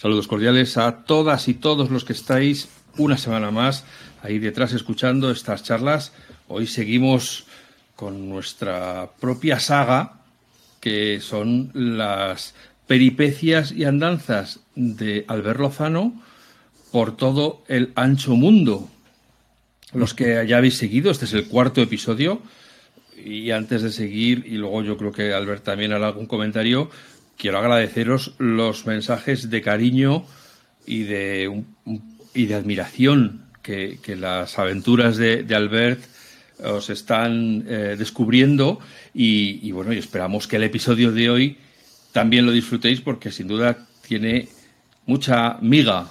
Saludos cordiales a todas y todos los que estáis una semana más ahí detrás escuchando estas charlas. Hoy seguimos con nuestra propia saga, que son las peripecias y andanzas de Albert Lozano por todo el ancho mundo. Los que ya habéis seguido, este es el cuarto episodio. Y antes de seguir, y luego yo creo que Albert también hará algún comentario, quiero agradeceros los mensajes de cariño y de, y de admiración que, las aventuras de, Albert os están eh, descubriendo y, bueno, y esperamos que el episodio de hoy también lo disfrutéis porque sin duda tiene mucha miga.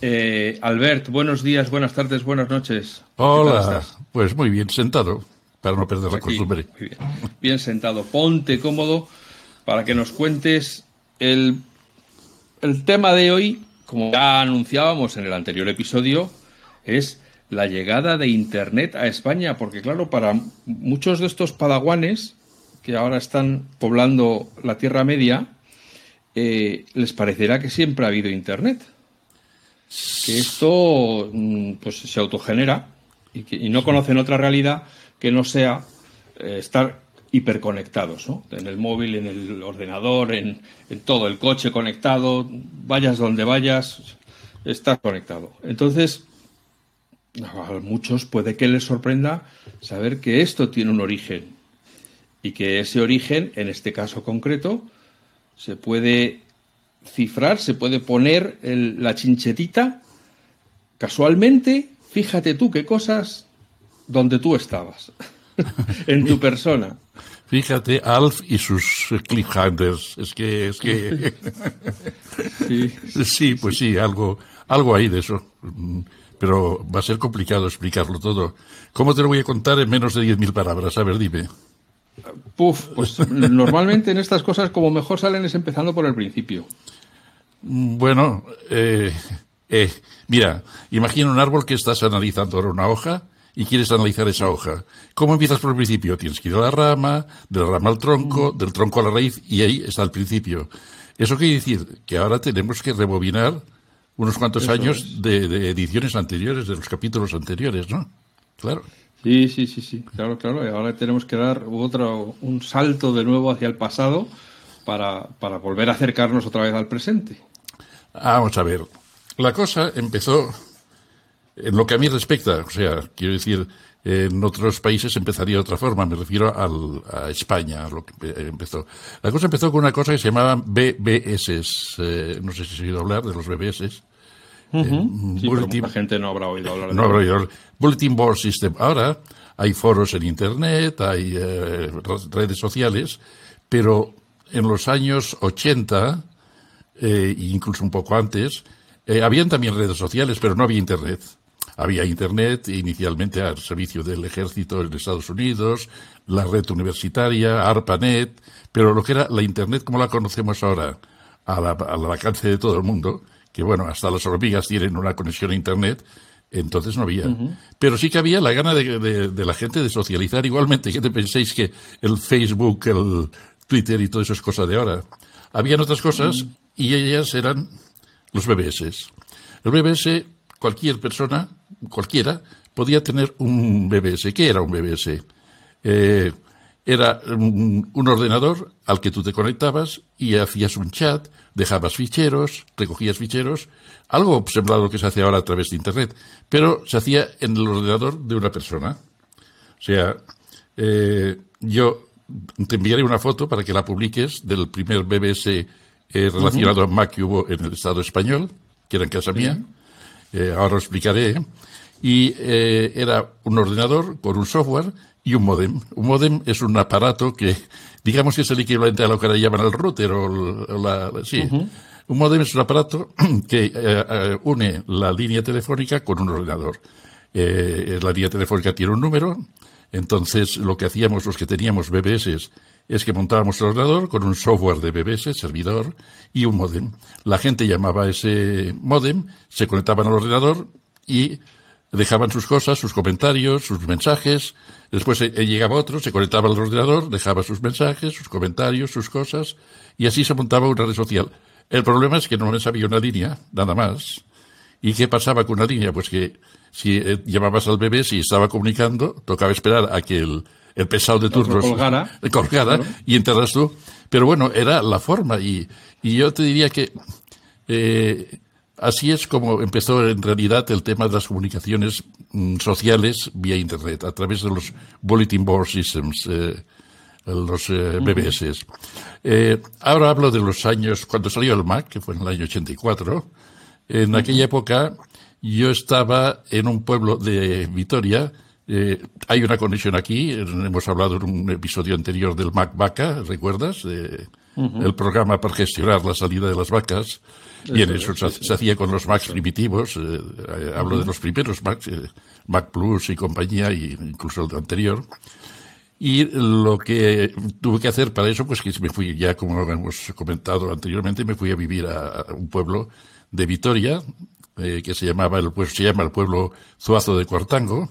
Eh, Albert, buenos días, buenas tardes, buenas noches. Hola, pues muy bien sentado para no perder la costumbre. bien. bien sentado, ponte cómodo para que nos cuentes el, el tema de hoy, como ya anunciábamos en el anterior episodio, es la llegada de Internet a España, porque claro, para muchos de estos padaguanes que ahora están poblando la Tierra Media, eh, les parecerá que siempre ha habido Internet. Que esto mm, pues, se autogenera y, que, y no conocen otra realidad que no sea eh, estar hiperconectados, ¿no? En el móvil, en el ordenador, en, todo, el coche conectado, vayas donde vayas, estás conectado. Entonces, a muchos puede que les sorprenda saber que esto tiene un origen y que ese origen, en este caso concreto, se puede cifrar, se puede poner la chinchetita casualmente, fíjate tú qué cosas donde tú estabas, en tu persona. Fíjate, Alf y sus cliffhangers. Es que, es que. sí. pues sí, algo, algo hay de eso. Pero va a ser complicado explicarlo todo. ¿Cómo te lo voy a contar en menos de 10.000 palabras? A ver, dime. Puf, pues normalmente en estas cosas como mejor salen es empezando por el principio. Bueno, eh, eh, mira, imagina un árbol que estás analizando ahora una hoja y quieres analizar esa hoja. ¿Cómo empiezas por el principio? Tienes que ir a la rama, de la rama al tronco, del tronco a la raíz, y ahí está el principio. Eso quiere decir que ahora tenemos que rebobinar unos cuantos años de, ediciones anteriores, de los capítulos anteriores, ¿no? Claro. Sí, sí, sí, sí, claro, claro. Y ahora tenemos que dar otro, un salto de nuevo hacia el pasado para, para volver a acercarnos otra vez al presente. Vamos a ver. La cosa empezó en lo que a mí respecta, o sea, quiero decir, en otros países empezaría de otra forma, me refiero al, a España, a lo que empezó. La cosa empezó con una cosa que se llamaban BBS, eh, no sé si has oído hablar de los BBS. Uh gente no habrá oído hablar de No habrá oído Bulletin Board System. Ahora hay foros en Internet, hay eh, redes sociales, pero en los años 80, eh, incluso un poco antes, eh, habían también redes sociales, pero no había Internet. Había Internet inicialmente al servicio del ejército en Estados Unidos, la red universitaria, ARPANET, pero lo que era la Internet como la conocemos ahora, al alcance de todo el mundo, que bueno, hasta las hormigas tienen una conexión a Internet, entonces no había. Pero sí que había la gana de, la gente de socializar igualmente. ¿Qué te penséis que el Facebook, el Twitter y todo eso es cosa de ahora? Habían otras cosas y ellas eran los BBS. Los BBS, cualquier persona cualquiera, podía tener un BBS. ¿Qué era un BBS? Eh, era un, ordenador al que tú te conectabas y hacías un chat, dejabas ficheros, recogías ficheros, algo sembrado que se hace ahora a través de Internet, pero se hacía en el ordenador de una persona. O sea, eh, yo te enviaré una foto para que la publiques del primer BBS eh, relacionado a Mac que hubo en el Estado español, que era en casa mía. ahora lo explicaré y eh, era un ordenador con un software y un modem. Un modem es un aparato que, digamos que es el equivalente a lo que ahora llaman el router o la, sí. Un modem es un aparato que eh, eh, une la línea telefónica con un ordenador. la línea telefónica tiene un número, entonces lo que hacíamos los que teníamos BBS es que montábamos el ordenador con un software de BBS, servidor, y un modem. La gente llamaba a ese modem, se conectaban al ordenador y dejaban sus cosas, sus comentarios, sus mensajes. Después eh, llegaba otro, se conectaba al ordenador, dejaba sus mensajes, sus comentarios, sus cosas, y así se montaba una red social. El problema es que no me sabía una línea, nada más. ¿Y qué pasaba con una línea? Pues que si eh, llamabas al bebé, si estaba comunicando, tocaba esperar a que el, el pesado de turnos colgara, colgara y enterras tú. Pero bueno, era la forma y, y yo te diría que eh, así es como empezó en realidad el tema de las comunicaciones mm, sociales vía Internet, a través de los Bulletin Board Systems, eh, los eh, BBS. Eh, ahora hablo de los años, cuando salió el Mac, que fue en el año 84. En aquella época yo estaba en un pueblo de Vitoria, eh, hay una conexión aquí, hemos hablado en un episodio anterior del Mac Vaca, ¿recuerdas? El programa para gestionar la salida de las vacas. Y en eso se, hacía con los Macs primitivos, eh, eh, hablo de los primeros Macs, Mac Plus y compañía, y incluso el anterior. Y lo que tuve que hacer para eso, pues que me fui, ya como hemos comentado anteriormente, me fui a vivir a, un pueblo de Vitoria, que se llamaba el, pues, se llama el pueblo Zuazo de Cuartango,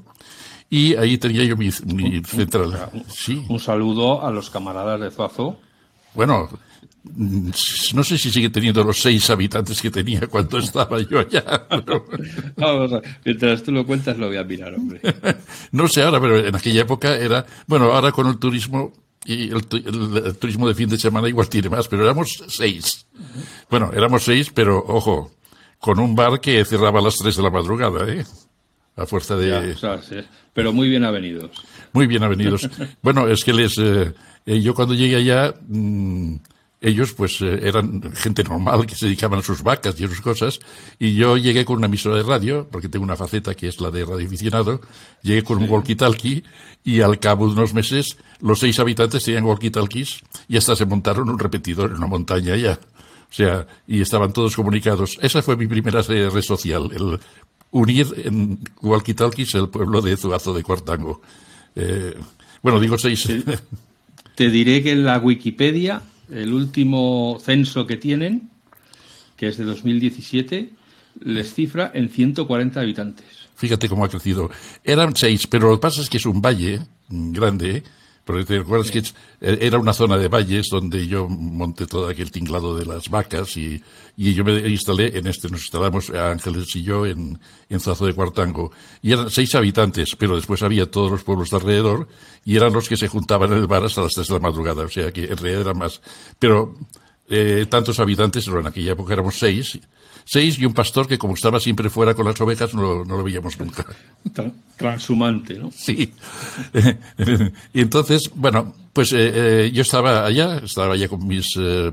y ahí tenía yo mi, central. Sí. Un saludo a los camaradas de Zuazo. Bueno, no sé si sigue teniendo los seis habitantes que tenía cuando estaba yo allá. Vamos a, mientras tú lo cuentas lo voy a mirar, hombre. no sé ahora, pero en aquella época era... Bueno, ahora con el turismo y el, turismo de fin de semana igual tiene más, pero éramos seis. Bueno, éramos seis, pero ojo, con un bar que cerraba a las tres de la madrugada, ¿eh? A fuerza de... Pero muy bien avenidos. Muy bien avenidos. bueno, es que les... Eh, eh, yo cuando llegué allá, mm, ellos pues eh, eran gente normal que se dedicaban a sus vacas y a sus cosas, y yo llegué con una emisora de radio, porque tengo una faceta que es la de radioaficionado, llegué con un walkie-talkie, y al cabo de unos meses los seis habitantes tenían walkie-talkies, y hasta se montaron un repetidor en una montaña allá. O sea, y estaban todos comunicados. Esa fue mi primera red social, el unir en walkie-talkies el pueblo de Zuazo de Cuartango. Eh, bueno, digo seis. Te diré que en la Wikipedia, el último censo que tienen, que es de 2017, les cifra en 140 habitantes. Fíjate cómo ha crecido. Eran seis, pero lo que pasa es que es un valle grande porque te acuerdas que eh, era una zona de valles donde yo monté todo aquel tinglado de las vacas y, y yo me instalé en este, nos instalamos Ángeles y yo en, en Zazo de Cuartango. Y eran seis habitantes, pero después había todos los pueblos de alrededor y eran los que se juntaban en el bar hasta las tres de la madrugada. O sea que en realidad era más. Pero eh, tantos habitantes, en aquella época éramos seis seis y un pastor que como estaba siempre fuera con las ovejas no, lo veíamos nunca. Transhumante, ¿no? Sí. y entonces, bueno, pues eh, eh, yo estaba allá, estaba allá con mis eh,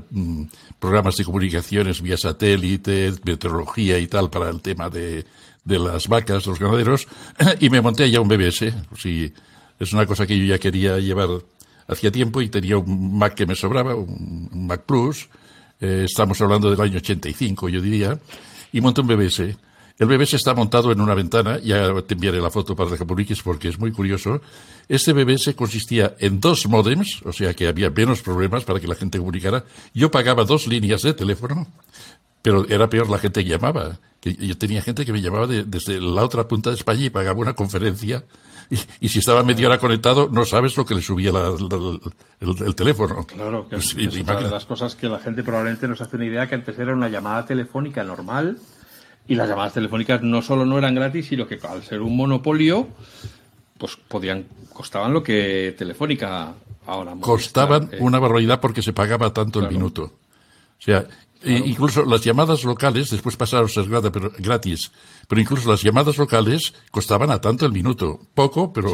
programas de comunicaciones vía satélite, meteorología y tal para el tema de, de las vacas, los ganaderos, y me monté allá un BBS. Sí, es una cosa que yo ya quería llevar hacía tiempo y tenía un Mac que me sobraba, un Mac Plus, eh, estamos hablando del año 85, yo diría, y monta un BBS. El BBS está montado en una ventana, ya te enviaré la foto para que publiques porque es muy curioso. Este BBS consistía en dos modems, o sea que había menos problemas para que la gente comunicara. Yo pagaba dos líneas de teléfono, pero era peor la gente que llamaba. Yo tenía gente que me llamaba desde la otra punta de España y pagaba una conferencia y, si estaba media hora conectado, no sabes lo que le subía el, teléfono. Claro, que es, una de las cosas que la gente probablemente no se hace una idea que antes era una llamada telefónica normal y las llamadas telefónicas no solo no eran gratis, sino que al ser un monopolio, pues podían costaban lo que Telefónica ahora. Costaban eh. una barbaridad porque se pagaba tanto el minuto. O sea, incluso las llamadas locales, después pasaron a ser gratis, pero incluso las llamadas locales costaban a tanto el minuto. Poco, pero,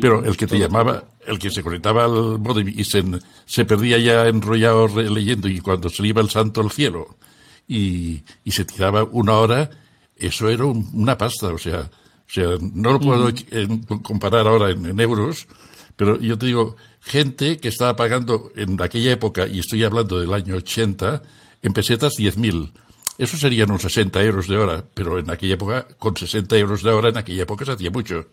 pero el que te llamaba, el que se conectaba al modem y se, se perdía ya enrollado leyendo y cuando se iba el santo al cielo y, y se tiraba una hora, eso era una pasta, o sea, o sea, no lo puedo comparar ahora en, en euros, pero yo te digo, gente que estaba pagando en aquella época, y estoy hablando del año 80, en pesetas 10.000. Eso serían unos 60 euros de hora, pero en aquella época, con 60 euros de hora, en aquella época se hacía mucho.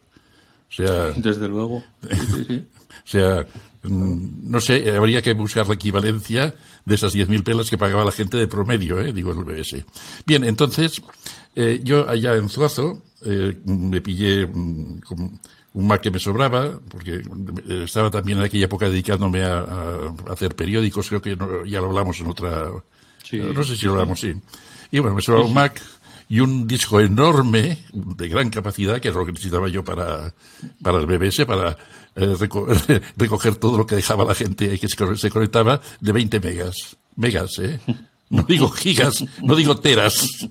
O sea, Desde luego. o sea, mm, no sé, habría que buscar la equivalencia de esas 10.000 pelas que pagaba la gente de promedio, ¿eh? digo el BS. Bien, entonces, eh, yo allá en Zuazo eh, me pillé mm, un Mac que me sobraba, porque estaba también en aquella época dedicándome a, hacer periódicos, creo que ya lo hablamos en otra No sé si lo hablamos, sí. Y bueno, me sobraba un Mac y un disco enorme, de gran capacidad, que es lo que necesitaba yo para, para el BBS, para eh, recoger todo lo que dejaba la gente que se conectaba, de 20 megas. Megas, ¿eh? No digo gigas, no digo teras.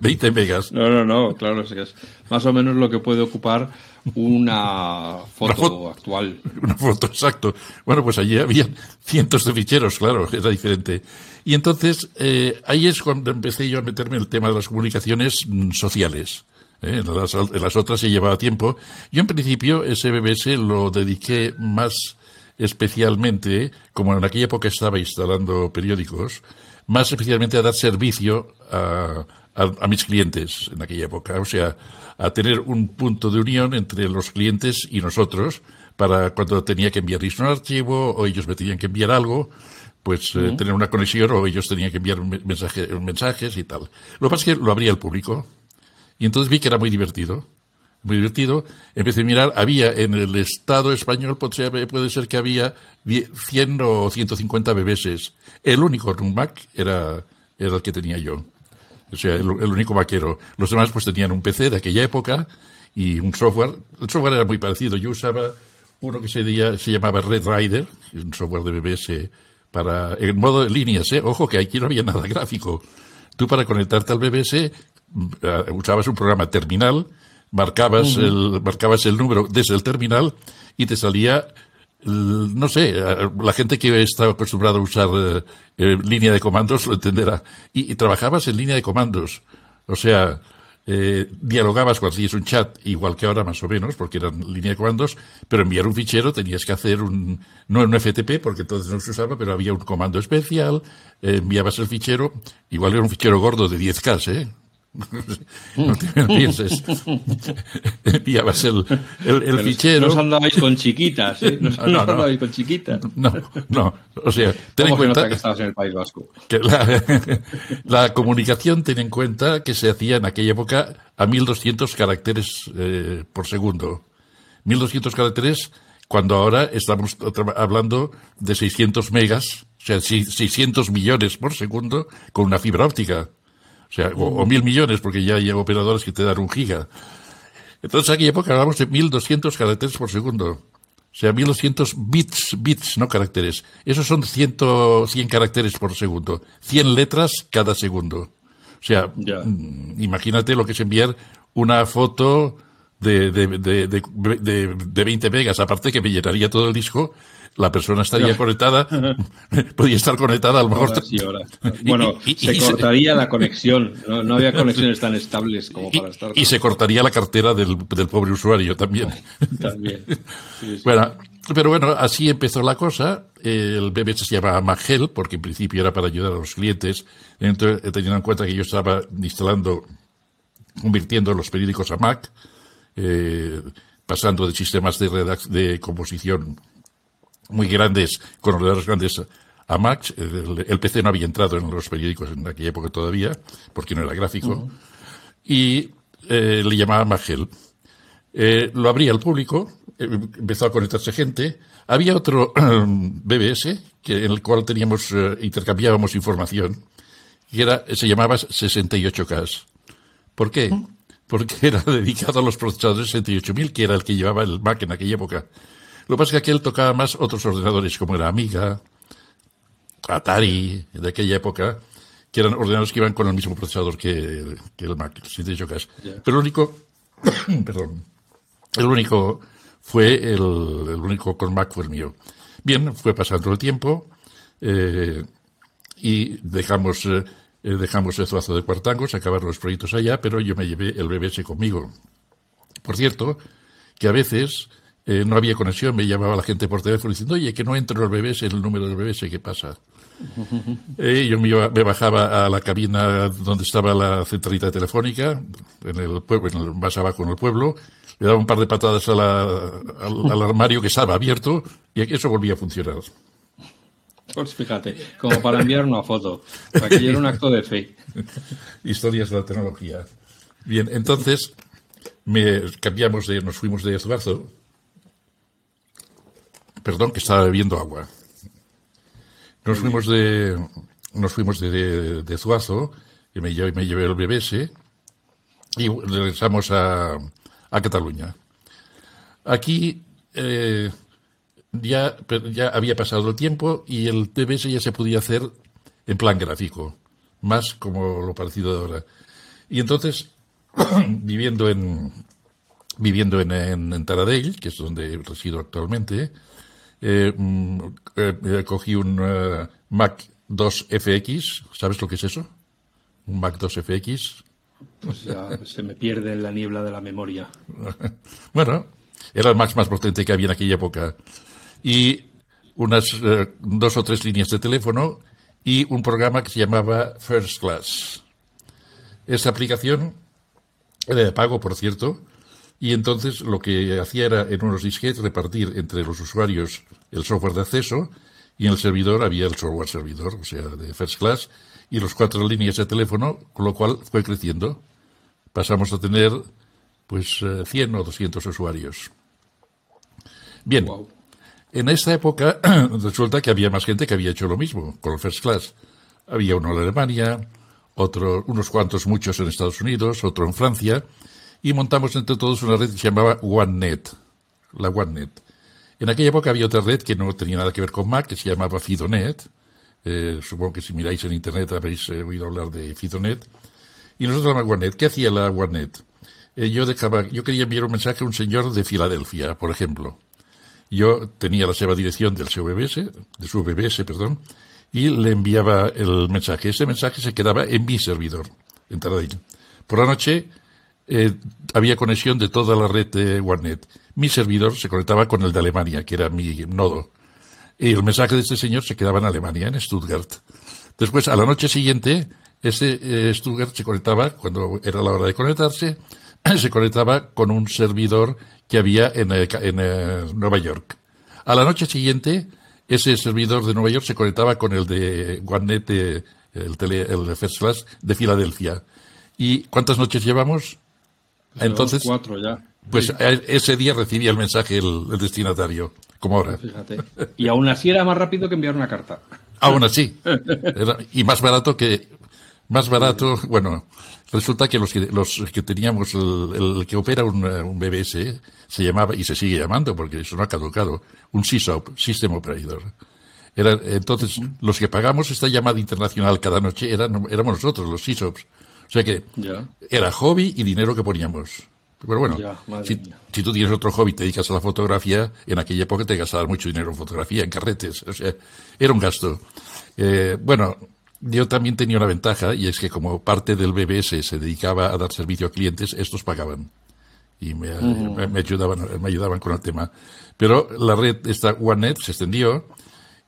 20 megas. No, no, no, claro, es más o menos lo que puede ocupar una foto, actual. Una foto, exacto. Bueno, pues allí había cientos de ficheros, claro, era diferente. Y entonces, eh, ahí es cuando empecé yo a meterme en el tema de las comunicaciones mm, sociales. ¿eh? En, las, en, las, otras se llevaba tiempo. Yo, en principio, ese BBS lo dediqué más especialmente, como en aquella época estaba instalando periódicos, más especialmente a dar servicio a a, mis clientes en aquella época, o sea, a tener un punto de unión entre los clientes y nosotros para cuando tenía que enviarles un archivo o ellos me tenían que enviar algo, pues eh, tener una conexión o ellos tenían que enviar mensaje, mensajes y tal. Lo que pasa es que lo abría el público y entonces vi que era muy divertido. Muy divertido. Empecé a mirar, había en el Estado español, puede ser que había 100 o 150 BBS. El único Mac era, era el que tenía yo. O sea, el, único vaquero. Los demás pues tenían un PC de aquella época y un software. El software era muy parecido. Yo usaba uno que se, se llamaba Red Rider, un software de BBS para, en modo de líneas, ¿eh? Ojo que aquí no había nada gráfico. Tú para conectarte al BBS mm, eh, usabas un programa terminal, marcabas, el, marcabas el número desde el terminal y te salía no sé, la gente que está acostumbrada a usar eh, eh, línea de comandos lo entenderá. Y, trabajabas en línea de comandos. O sea, eh, dialogabas cuando hacías un chat, igual que ahora más o menos, porque eran línea de comandos, pero enviar un fichero tenías que hacer un, no un FTP, porque entonces no se usaba, pero había un comando especial, enviabas el fichero, igual era un fichero gordo de 10K, ¿eh? No te pienses. Enviabas el, el, el fichero. No andabais con chiquitas, ¿eh? No, no, andabais con chiquitas. No, no. O sea, ten en cuenta. que estabas en el País Vasco? Que la, la, comunicación, ten en cuenta que se hacía en aquella época a 1200 caracteres eh, por segundo. 1200 caracteres cuando ahora estamos hablando de 600 megas, o sea, 600 millones por segundo con una fibra óptica. O sea, o, mil millones, porque ya hay operadores que te dan un giga. Entonces, aquí época hablamos de 1200 caracteres por segundo. O sea, 1200 bits, bits, no caracteres. Esos son 100, 100 caracteres por segundo. 100 letras cada segundo. O sea, mm, imagínate lo que es enviar una foto de, de, de, de, de 20 megas, aparte que me llenaría todo el disco, la persona estaría conectada, podría estar conectada a lo mejor. Bueno, se cortaría la conexión, no, había conexiones tan estables como para estar. Y se cortaría la cartera del, pobre usuario también. también. Bueno, pero bueno, así empezó la cosa. El BBS se llamaba Magel, porque en principio era para ayudar a los clientes, teniendo en cuenta que yo estaba instalando, convirtiendo los periódicos a Mac. Eh, pasando de sistemas de, de composición muy grandes, con ordenadores grandes a Mac. El, PC no había entrado en los periódicos en aquella época todavía, porque no era gráfico. Y eh, le llamaba Magel. Eh, lo abría al público, eh, empezó a conectarse gente. Había otro BBS que, en el cual teníamos, intercambiábamos información, que era, se llamaba 68K. ¿Por qué? Porque era dedicado a los procesadores 68.000, que era el que llevaba el Mac en aquella época. Lo que pasa es que aquel tocaba más otros ordenadores, como era Amiga, Atari, de aquella época, que eran ordenadores que iban con el mismo procesador que, el Mac, el Pero el único, perdón, el único fue el, único con Mac fue el mío. Bien, fue pasando el tiempo eh, y dejamos, eh, dejamos el zuazo de cuartangos, acabar los proyectos allá, pero yo me llevé el BBS conmigo. Por cierto, que a veces eh, no había conexión, me llamaba la gente por teléfono diciendo, oye, que no entro el BBS, el número del BBS, ¿qué pasa? Eh, yo me, bajaba a la cabina donde estaba la centralita telefónica, en el pueblo, más abajo en el pueblo, le daba un par de patadas al, al, armario que estaba abierto y eso volvía a funcionar. Pues fíjate, como para enviar una foto, para que era un acto de fe. Historias de la tecnología. Bien, entonces me cambiamos de, nos fuimos de Esbarzo Perdón, que estaba bebiendo agua. Nos fuimos de, nos fuimos de, de, Zuazo, que me llevé, me llevé el BBS, y regresamos a, a Cataluña. Aquí eh, ya, ya había pasado el tiempo y el BBS ya se podía hacer en plan gráfico, más como lo parecido de ahora. Y entonces, viviendo en viviendo en, en, Taradell, que es donde resido actualmente, eh, mm, eh, cogí un Mac 2 FX. ¿Sabes lo que es eso? Un Mac 2 FX. Pues ya se me pierde en la niebla de la memoria. bueno, era el Mac más potente que había en aquella época. Y unas eh, dos o tres líneas de teléfono y un programa que se llamaba First Class. Esa aplicación era de pago, por cierto, y entonces lo que hacía era en unos disquetes repartir entre los usuarios el software de acceso y en el servidor había el software servidor, o sea, de First Class, y los cuatro líneas de teléfono, con lo cual fue creciendo. Pasamos a tener pues 100 eh, o 200 usuarios. Bien, en esta época resulta que había más gente que había hecho lo mismo con el First Class. Había uno en Alemania, otro, unos cuantos, muchos en Estados Unidos, otro en Francia, y montamos entre todos una red que se llamaba OneNet, la OneNet. En aquella época había otra red que no tenía nada que ver con Mac, que se llamaba Fidonet. Eh, supongo que si miráis en Internet habéis eh, oído hablar de Fidonet. Y nosotros la OneNet. ¿Qué hacía la OneNet? Eh, yo, dejaba, yo quería enviar un mensaje a un señor de Filadelfia, por ejemplo. Yo tenía la seva dirección del BBS, de su BBS, perdón, y le enviaba el mensaje. Ese mensaje se quedaba en mi servidor, en Taradell. Por la noche eh, había conexión de toda la red de OneNet. Mi servidor se conectaba con el de Alemania, que era mi nodo. Y el mensaje de este señor se quedaba en Alemania, en Stuttgart. Después, a la noche siguiente, ese eh, Stuttgart se conectaba, cuando era la hora de conectarse, se conectaba con un servidor que había en, eh, en Nueva York. A la noche siguiente, ese servidor de Nueva York se conectaba con el de OneNet, el, tele, el First Class de Filadelfia. ¿Y cuántas noches llevamos? Entonces, cuatro ya. Pues ese día recibía el mensaje el, destinatario, como ahora. Fíjate. Y aún así era más rápido que enviar una carta. Aún así. y más barato que. Más barato, bueno, resulta que los que, los que teníamos, el, que opera un, un, BBS, se llamaba, y se sigue llamando, porque eso no ha caducado, un SysOp, System Operator. Era, entonces, los que pagamos esta llamada internacional cada noche eran, éramos nosotros, los SysOps. O sea que era hobby y dinero que poníamos. Pero bueno, si, tú tienes otro hobby, te dedicas a la fotografía, en aquella época te gastabas mucho dinero en fotografía, en carretes. O sea, era un gasto. Eh, bueno, yo también tenía una ventaja y es que como parte del BBS se dedicaba a dar servicio a clientes, estos pagaban y me, ayudaban, me ayudaban con el tema. Pero la red, esta OneNet, se extendió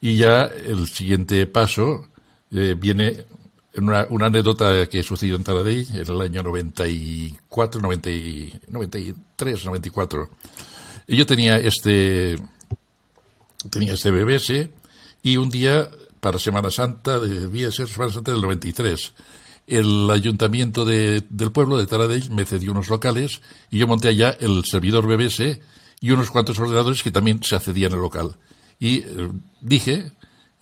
y ya el siguiente paso eh, viene una, una, anécdota que sucedió en Taradell en el año 94, 90, 93, 94. Y yo tenía este, tenía este BBS y un día para Semana Santa, debía ser Semana Santa del 93, el ayuntamiento de, del pueblo de Taradell me cedió unos locales y yo monté allá el servidor BBS y unos cuantos ordenadores que también se accedían al local. Y eh, dije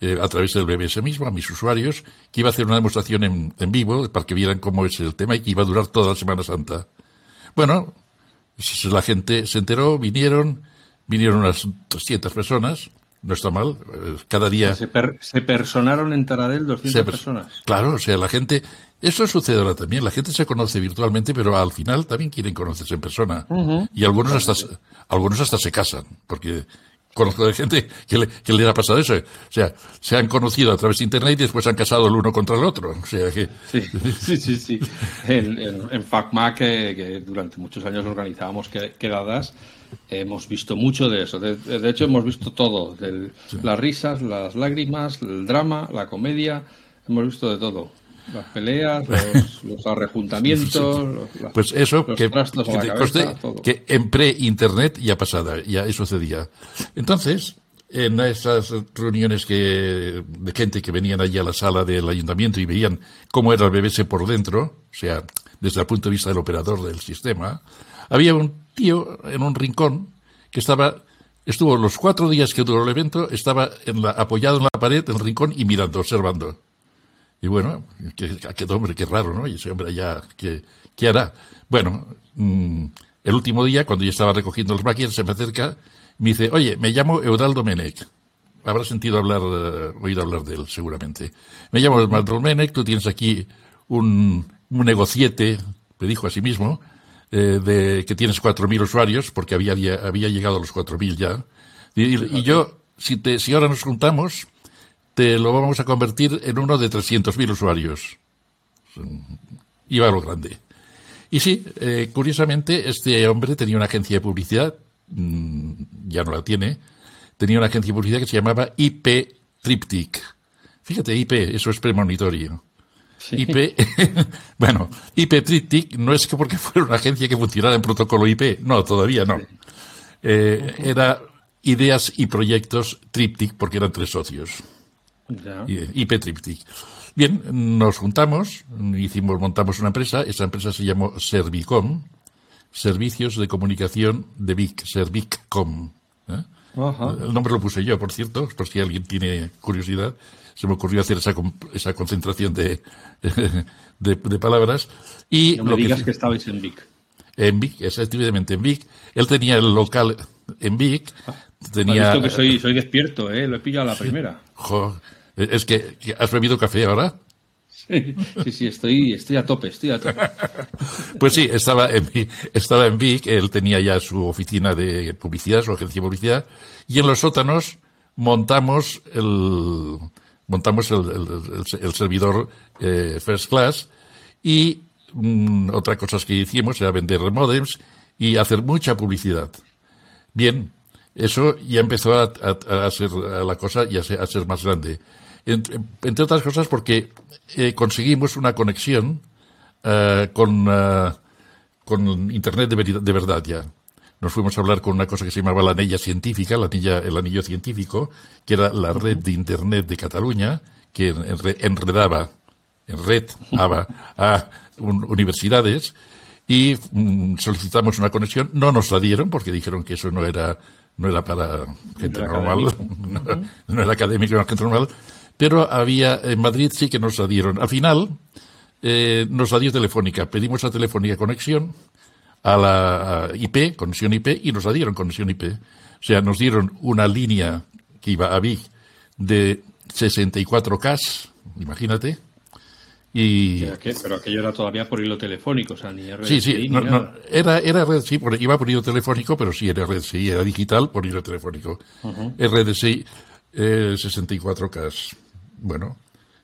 eh, a través del BBS mismo, a mis usuarios, que iba a hacer una demostración en, en, vivo para que vieran cómo es el tema y que iba a durar toda la Semana Santa. Bueno, la gente se enteró, vinieron, vinieron unas 200 personas, no está mal, eh, cada día... Se, personaron en Taradell 200 personas. Claro, o sea, la gente... Eso sucede ahora también, la gente se conoce virtualmente, pero al final también quieren conocerse en persona. Y algunos hasta, algunos hasta se casan, porque Conozco de gente que le, que le ha pasado eso. O sea, se han conocido a través de Internet y después se han casado el uno contra el otro. O sea que... Sí, sí, sí. En, en, FACMA, que, durante muchos años organizábamos quedadas, hemos visto mucho de eso. De, hecho, hemos visto todo. Las risas, las lágrimas, el drama, la comedia. Hemos visto de todo. Las peleas, los, arrejuntamientos, pues eso, que, que, en pre-internet ya pasada, ya sucedía. Entonces, en esas reuniones que, de gente que venían allí a la sala del ayuntamiento y veían cómo era el BBC por dentro, o sea, desde el punto de vista del operador del sistema, había un tío en un rincón que estaba, estuvo los cuatro días que duró el evento, estaba en la, apoyado en la pared, en el rincón y mirando, observando. Y bueno, qué, qué hombre, qué raro, ¿no? Y ese hombre allá, ¿qué, qué hará? Bueno, mm, el último día, cuando yo estaba recogiendo los máquinas, se me acerca, me dice, oye, me llamo Eudal Domenech. Habrá sentido hablar, eh, oído hablar de él, seguramente. Me llamo Eudal Domenech, tú tienes aquí un, un negociete, me dijo a sí mismo, eh, de que tienes 4.000 usuarios, porque había, había llegado a los 4.000 ya. Y, y, yo, si, te, si ahora nos juntamos, te lo vamos a convertir en uno de 300.000 usuarios. Iba a lo grande. Y sí, eh, curiosamente, este hombre tenía una agencia de publicidad, mmm, ya no la tiene, tenía una agencia de publicidad que se llamaba IP Triptych. Fíjate, IP, eso es premonitorio. Sí. IP, bueno, IP Triptych no es que porque fuera una agencia que funcionara en protocolo IP, no, todavía no. Eh, era ideas y proyectos Triptych porque eran tres socios. Ya. IP Triptych. Bien, nos juntamos, hicimos, montamos una empresa, esa empresa se llamó Servicom, Servicios de Comunicación de Vic, Servicom. ¿eh? El nombre lo puse yo, por cierto, por si alguien tiene curiosidad. Se me ocurrió hacer esa, esa concentración de, de, de palabras. Y no me lo digas que, que, estabais en Vic. En Vic, efectivamente, en Vic. Él tenía el local en Vic. Tenía, ¿Has visto que soy, soy despierto, ¿eh? Lo he pillado a la primera. Jo, es que, ¿has bebido café ahora? Sí, sí, sí, estoy, estoy a tope, estoy a tope. Pues sí, estaba en, estaba en Vic, él tenía ya su oficina de publicidad, su agencia de publicidad, y en los sótanos montamos el, montamos el, el, el servidor eh, First Class y mmm, otra cosa que hicimos era vender modems y hacer mucha publicidad. Bien, eso ya empezó a, a, a ser a la cosa y a ser, a ser más grande. Entre, entre, otras cosas porque eh, conseguimos una conexión uh, con, uh, con Internet de, ver, de, verdad ya. Nos fuimos a hablar con una cosa que se llamaba la anilla científica, la anilla, el anillo científico, que era la red de Internet de Cataluña, que enredaba, enredaba a un, universidades y mm, solicitamos una conexión. No nos la dieron porque dijeron que eso no era no era para gente Era normal, no, no era académico, era gente normal, pero había, en Madrid sí que nos la dieron. Al final, eh, nos la dio Telefónica. Pedimos a Telefónica conexión a la a IP, conexión IP, y nos la dieron conexión IP. O sea, nos dieron una línea que iba a Vic de 64K, imagínate. Y... ¿Qué? Pero aquello era todavía por hilo telefónico, o sea, ni Sí, sí, no, no, era, era red, sí, iba por hilo telefónico, pero sí era red, sí, era digital por hilo telefónico. Uh -huh. RDSI eh, 64K. Bueno,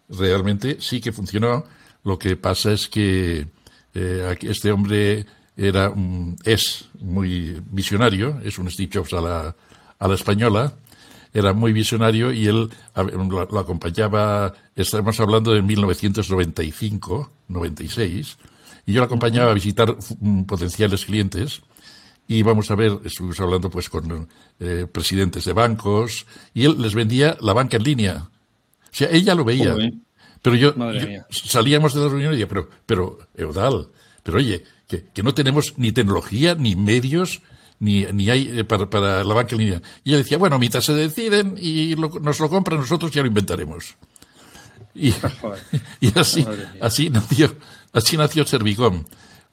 realmente sí que funcionó. Lo que pasa es que eh, este hombre era es muy visionario, es un Steve Jobs a la, a la española, era muy visionario y él lo, lo acompañaba, estamos hablando de 1995, 96, y yo lo acompañaba a visitar um, potenciales clientes y vamos a ver, estuvimos hablando pues con eh, presidentes de bancos y él les vendía la banca en línea. O sea, ella lo veía. Joder. Pero yo, yo, salíamos de la reunión y decía, pero, pero, Eudal, pero oye, que, que no tenemos ni tecnología, ni medios, ni, ni hay eh, para, para, la banca en línea. Y ella decía, bueno, mientras se deciden y lo, nos lo compran nosotros, ya lo inventaremos. Y, y así, así nació, así nació Servicom.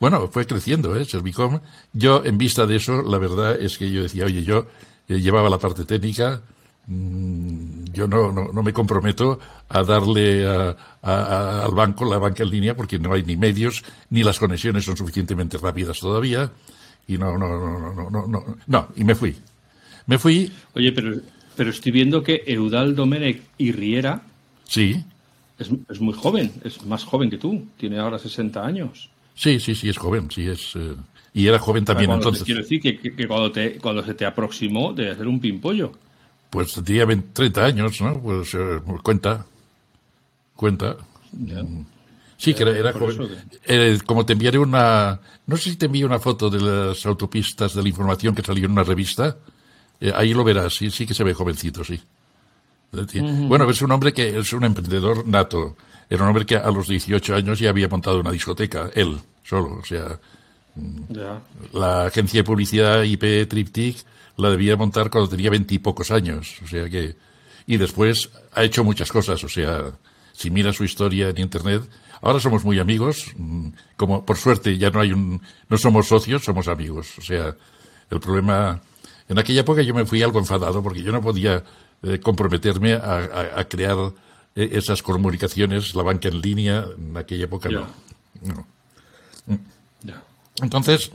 Bueno, fue creciendo, ¿eh? Servicom. Yo, en vista de eso, la verdad es que yo decía, oye, yo eh, llevaba la parte técnica, Mm, yo no, no, no, me comprometo a darle a, a, al banco la banca en línea porque no hay ni medios ni las conexiones son suficientemente rápidas todavía. Y no no no no no no no no y me fui. Me fui. Oye pero pero estoy viendo que Eudal Domenech y Riera sí. es, es muy joven es más joven que tú tiene ahora 60 años. Sí sí sí es joven sí es eh, y era joven también entonces. quiero decir que, que, que, cuando te cuando se te aproximó de hacer un pimpollo. Pues tenía 20, 30 años, ¿no? Pues eh, cuenta. Cuenta. Sí, que era, era joven. Eh, como te enviaré una. No sé si te envío una foto de las autopistas de la información que salió en una revista. Eh, ahí lo verás, sí, sí que se ve jovencito, sí. Uh -huh. Bueno, es un hombre que es un emprendedor nato. Era un hombre que a los 18 años ya había montado una discoteca, él, solo. O sea, ya. la agencia de publicidad IP Triptych la debía montar cuando tenía veintipocos años. O sea que. Y después ha hecho muchas cosas. O sea, si mira su historia en Internet, ahora somos muy amigos, mm, como por suerte ya no hay un, no somos socios, somos amigos. O sea, el problema, en aquella época yo me fui algo enfadado porque yo no podía eh, comprometerme a, crear eh, esas comunicaciones, la banca en línea, en aquella época no. Mm. Entonces,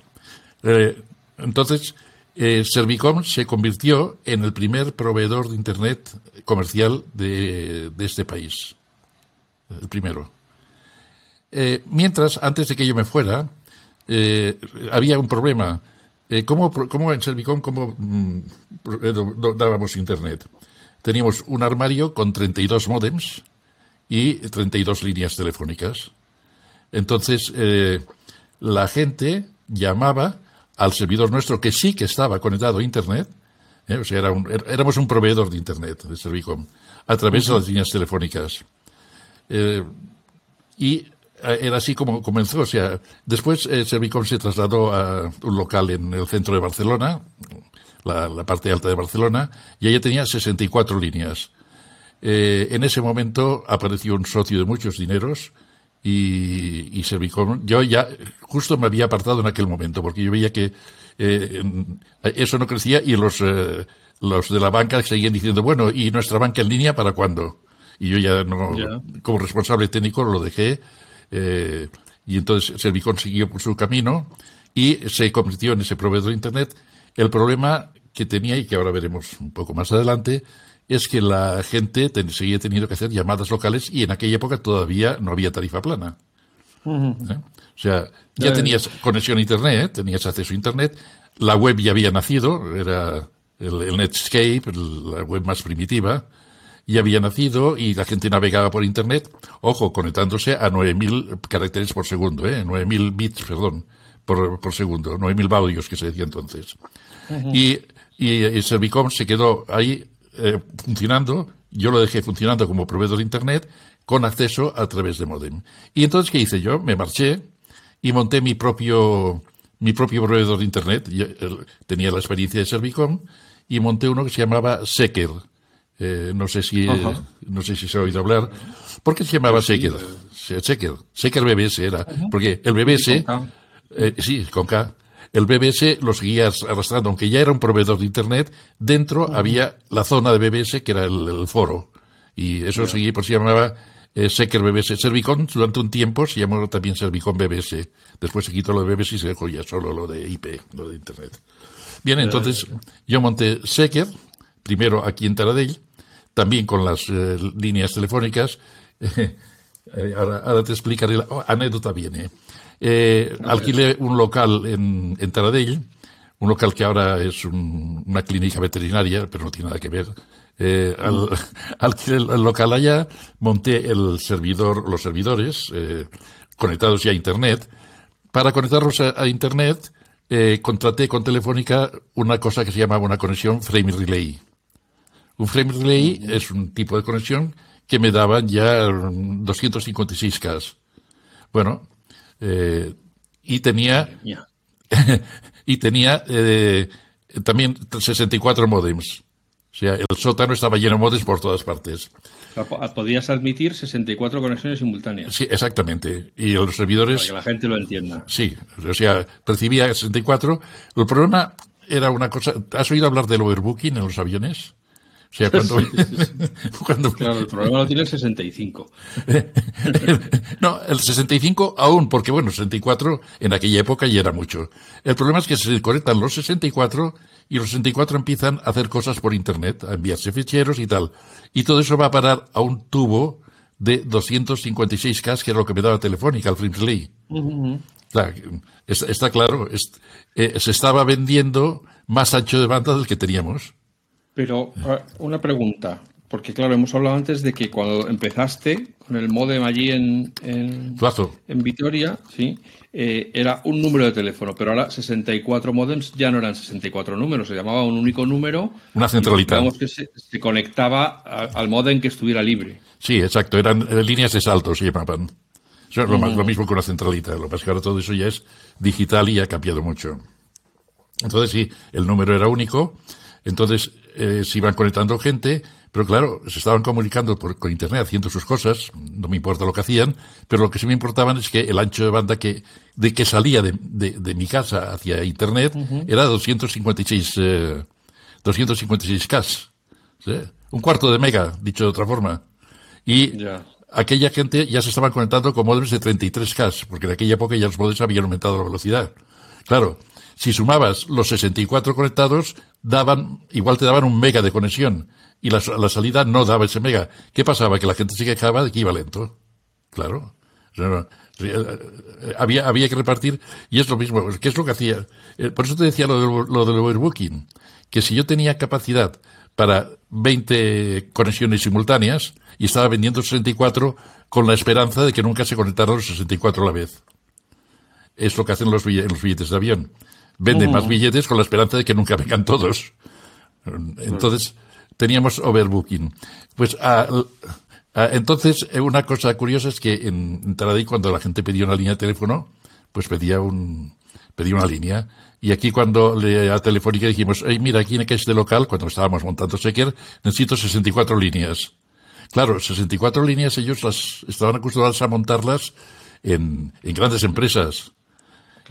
eh, entonces eh, Servicom se convirtió en el primer proveedor de Internet comercial de, este país. El primero. Eh, mientras, antes de que yo me fuera, eh, había un problema. ¿cómo, ¿cómo, en Servicom cómo mm, dábamos Internet? Teníamos un armario con 32 modems y 32 líneas telefónicas. Entonces, la gente llamaba al servidor nuestro que sí que estaba conectado a Internet, ¿eh? o sea, era er, éramos un proveedor de Internet de Servicom, a través de las líneas telefónicas. Eh, y eh, era así como comenzó. O sea, después Servicom se trasladó a un local en el centro de Barcelona, la, la parte alta de Barcelona, y allí tenía 64 líneas. en ese momento apareció un socio de muchos dineros, y, y Servicom. Yo ya justo me había apartado en aquel momento porque yo veía que eh, eso no crecía y los, eh, los de la banca seguían diciendo, bueno, ¿y nuestra banca en línea para cuándo? Y yo ya no, como responsable técnico lo dejé eh, y entonces Servicom siguió por su camino y se convirtió en ese proveedor de Internet. El problema que tenía y que ahora veremos un poco más adelante es que la gente seguía teniendo que hacer llamadas locales y en aquella época todavía no había tarifa plana. ¿Eh? O sea, ya tenías conexión a Internet, tenías acceso a Internet, la web ya había nacido, era el, Netscape, la web más primitiva, ya había nacido y la gente navegaba por Internet, ojo, conectándose a 9.000 caracteres por segundo, ¿eh? 9.000 bits, perdón, por, por segundo, 9.000 baudios que se decía entonces. y, y, y Servicom se quedó ahí eh, funcionando, yo lo dejé funcionando como proveedor de Internet con acceso a través de modem. Y entonces, ¿qué hice yo? Me marché y monté mi propio, mi propio proveedor de Internet. tenía la experiencia de Servicom y monté uno que se llamaba Secker. Eh, no sé si no sé si se ha oído hablar. ¿Por qué se llamaba Secker? Secker. Secker BBS era. Porque el BBS, eh, sí, con K, el BBS lo seguía arrastrando, aunque ya era un proveedor de Internet, dentro había la zona de BBS que era el, foro. Y eso seguía, por si llamaba eh, Secker BBS. Servicon durante un tiempo se llamó también Servicon BBS. Después se quitó lo de BBS y se dejó ya solo lo de IP, lo de Internet. Bien, entonces yo monté Secker, primero aquí en Taradell, también con las eh, líneas telefónicas. Eh, ahora, te explicaré la oh, anécdota viene. Eh, alquilé un local en, en, Taradell, un local que ahora es una clínica veterinaria, pero no tiene nada que ver. Eh, al, alquilé el local allá, monté el servidor, los servidores eh, conectados ya a Internet. Para conectarlos a, Internet, eh, contraté con Telefónica una cosa que se llama una conexión frame relay. Un frame relay es un tipo de conexión que me daban ya 256K. Bueno, eh, y tenía, y tenía eh, también 64 modems. O sea, el sótano estaba lleno de modems por todas partes. Podías admitir 64 conexiones simultáneas. Sí, exactamente. Y los servidores. Para que la gente lo entienda. Sí, o sea, recibía 64. El problema era una cosa. ¿Has oído hablar del overbooking en los aviones? O sea, cuando, Claro, el problema lo tiene el 65. no, el 65 aún, porque bueno, 64 en aquella época ya era mucho. El problema es que se conectan los 64 y los 64 empiezan a hacer cosas por Internet, a enviarse ficheros y tal. Y todo eso va a parar a un tubo de 256K, que era lo que me daba Telefónica, el Frimsley. está, claro, eh, se estaba vendiendo más ancho de banda del que teníamos. Pero una pregunta, porque claro, hemos hablado antes de que cuando empezaste con el modem allí en, en, en Vitoria, sí, eh, era un número de teléfono, pero ahora 64 modems ya no eran 64 números, se llamaba un único número. Una centralita. Digamos que se, conectaba al modem que estuviera libre. Sí, exacto, eran líneas de salto, se llamaban. Eso es lo, lo, mismo que una centralita, lo que pasa que ahora todo eso ya es digital y ha cambiado mucho. Entonces sí, el número era único. Entonces eh, se iban conectando gente, pero claro, se estaban comunicando por, con Internet haciendo sus cosas, no me importa lo que hacían, pero lo que sí me importaban es que el ancho de banda que, de que salía de, de, mi casa hacia Internet era 256, eh, 256K. Un cuarto de mega, dicho de otra forma. Y aquella gente ya se estaban conectando con modems de 33K, porque en aquella época ya los modems habían aumentado la velocidad. Claro, si sumabas los 64 conectados, daban, igual te daban un mega de conexión y la, la, salida no daba ese mega. ¿Qué pasaba? Que la gente se quejaba de que iba lento. Claro. había, había que repartir y es lo mismo. ¿Qué es lo que hacía? Eh, por eso te decía lo, de, lo del overbooking. Que si yo tenía capacidad para 20 conexiones simultáneas y estaba vendiendo 64 con la esperanza de que nunca se conectaran los 64 a la vez. Es lo que hacen los billetes de avión. Venden más billetes con la esperanza de que nunca vengan todos. Entonces, teníamos overbooking. Pues entonces, eh, una cosa curiosa es que en, en Taradí, cuando la gente pedía una línea de teléfono, pues pedía un pedía una línea. Y aquí cuando le, a Telefónica dijimos, hey, mira, aquí en este local, cuando estábamos montando Secker, necesito 64 líneas. Claro, 64 líneas ellos las estaban acostumbrados a montarlas en, en grandes empresas.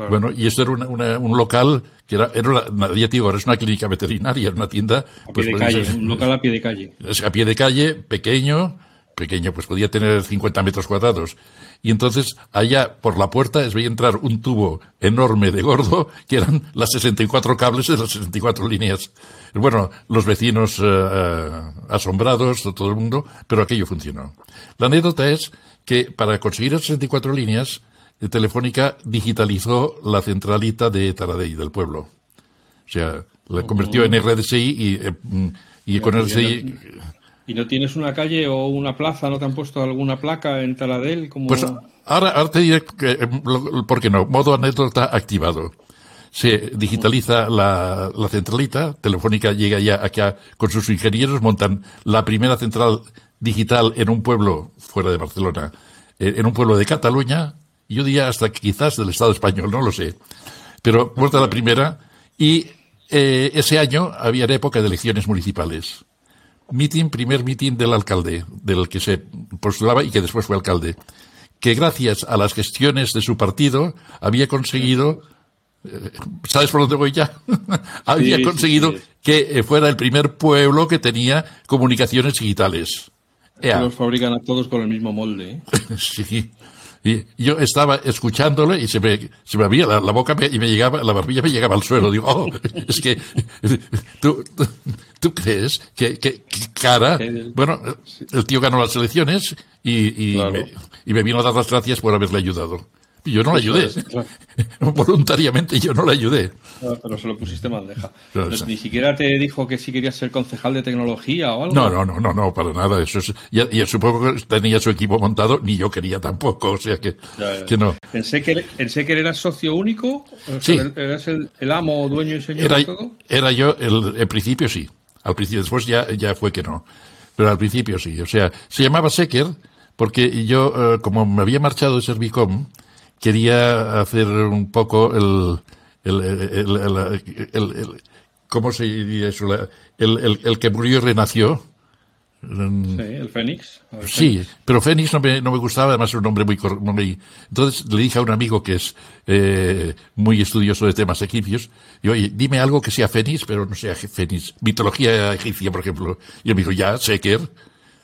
Bueno, y esto era un local que era, era una, ya digo, ahora es una clínica veterinaria, era una tienda. A pues, pie de calle, un local a pie de calle. Es a pie de calle, pequeño, pequeño, pues podía tener 50 metros cuadrados. Y entonces, allá por la puerta les veía entrar un tubo enorme de gordo, que eran las 64 cables de las 64 líneas. Bueno, los vecinos eh, eh, asombrados, todo el mundo, pero aquello funcionó. La anécdota es que para conseguir esas 64 líneas, Telefónica digitalizó la centralita de Taradell, del pueblo. O sea, la convirtió en RDSI y, eh, y con RDSI... ¿Y no tienes una calle o una plaza? ¿No te han puesto alguna placa en Taradell? Como... Pues ahora, ahora te diré, que, eh, ¿por qué no? Modo anécdota activado. Se digitaliza la, la centralita, Telefónica llega ya acá con sus ingenieros, montan la primera central digital en un pueblo fuera de Barcelona, eh, en un pueblo de Cataluña, yo diría hasta quizás del Estado español, no lo sé. Pero muerta la primera, y eh, ese año había época de elecciones municipales. Meeting, primer meeting del alcalde, del que se postulaba y que después fue alcalde, que gracias a las gestiones de su partido había conseguido eh, ¿Sabes por dónde voy ya? había conseguido que fuera el primer pueblo que tenía comunicaciones digitales. Los fabrican a todos con el mismo molde. ¿eh? sí. Y yo estaba escuchándole y se me, se me abría la, boca y me llegaba, la barbilla me llegaba al suelo. Digo, oh, es que tú, tú, crees que, que, cara. Bueno, el tío ganó las elecciones y, y, me, y me vino a dar las gracias por haberle ayudado. Y yo no le ayudé. Voluntariamente yo no le ayudé. pero se lo pusiste mal deja. Ni siquiera te dijo que si querías ser concejal de tecnología o algo. No, no, no, no, no para nada. Eso es, y, supongo que tenía su equipo montado, ni yo quería tampoco. O sea que, que no. Pensé que, pensé que eras socio único. sí. ¿Eras el, amo, dueño y señor era, de todo? Era yo, el, principio sí. Al principio, después ya, ya fue que no. Pero al principio sí. O sea, se llamaba Secker porque yo, eh, como me había marchado de Servicom, quería hacer un poco el, el, el, el ¿cómo se diría eso? El, el, que murió y renació. Sí, el Fénix. sí, pero Fénix no me, no me gustaba, además es un nombre muy, muy... Entonces le dije a un amigo que es eh, muy estudioso de temas egipcios, y oye, dime algo que sea Fénix, pero no sea Fénix. Mitología egipcia, por ejemplo. Y él me dijo, ya, Seker.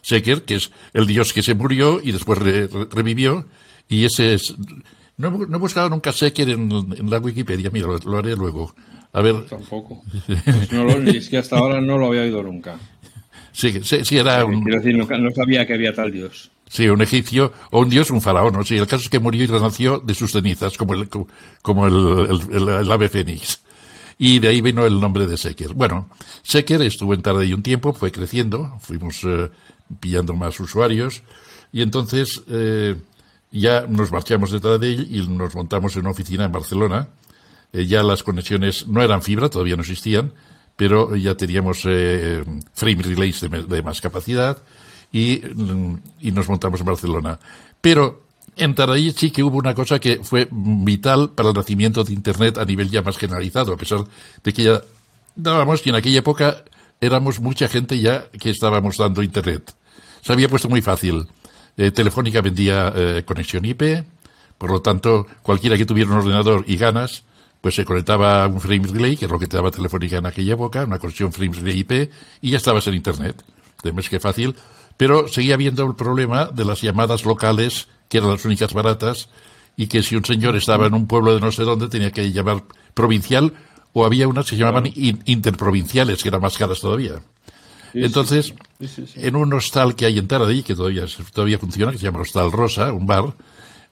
Seker, que es el dios que se murió y después revivió, y ese es no, no he buscado nunca Secker en, en la Wikipedia, mira, lo, haré luego. A ver. Tampoco. Pues no lo, es que hasta ahora no lo había oído nunca. Sí, sí, era un. Quiero decir, no, sabía que había tal dios. Sí, un egipcio, o un dios, un faraón. ¿no? Sí, el caso es que murió y renació de sus cenizas, como el, como el, el, ave fénix. Y de ahí vino el nombre de Secker. Bueno, Secker estuvo en tarde un tiempo, fue creciendo, fuimos eh, pillando más usuarios, y entonces eh, ya nos marchamos detrás de él y nos montamos en una oficina en Barcelona. Eh, ya las conexiones no eran fibra, todavía no existían, pero ya teníamos eh, frame relays de, más capacidad y, y, nos montamos en Barcelona. Pero en Taradí sí que hubo una cosa que fue vital para el nacimiento de Internet a nivel ya más generalizado, a pesar de que ya dábamos que en aquella época éramos mucha gente ya que estábamos dando Internet. Se había puesto muy fácil. Eh, Telefónica vendía eh, conexión IP, por lo tanto, cualquiera que tuviera un ordenador y ganas, pues se conectaba a un frame relay, que es lo que te daba Telefónica en aquella época, una conexión frame relay IP, y ya estabas en Internet. Es que fácil. Pero seguía habiendo el problema de las llamadas locales, que eran las únicas baratas, y que si un señor estaba en un pueblo de no sé dónde, tenía que llamar provincial, o había unas que se llamaban interprovinciales, que eran más caras todavía. Entonces, en un hostal que hay en Taradí, que todavía, todavía funciona, que se llama Hostal Rosa, un bar,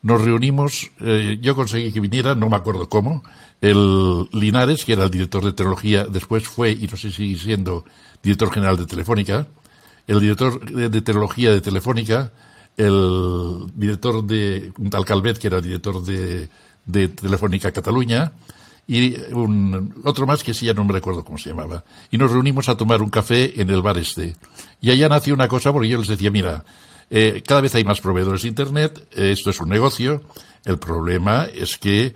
nos reunimos, eh, yo conseguí que viniera, no me acuerdo cómo, el Linares, que era el director de tecnología, después fue, y no sé si sigue siendo, director general de Telefónica, el director de, tecnología de Telefónica, el director de un tal Calvet, que era el director de, de Telefónica Cataluña, y un, otro más que sí ya no me recuerdo cómo se llamaba. Y nos reunimos a tomar un café en el bar este. Y allá nació una cosa porque yo les decía, mira, eh, cada vez hay más proveedores de Internet, eh, esto es un negocio, el problema es que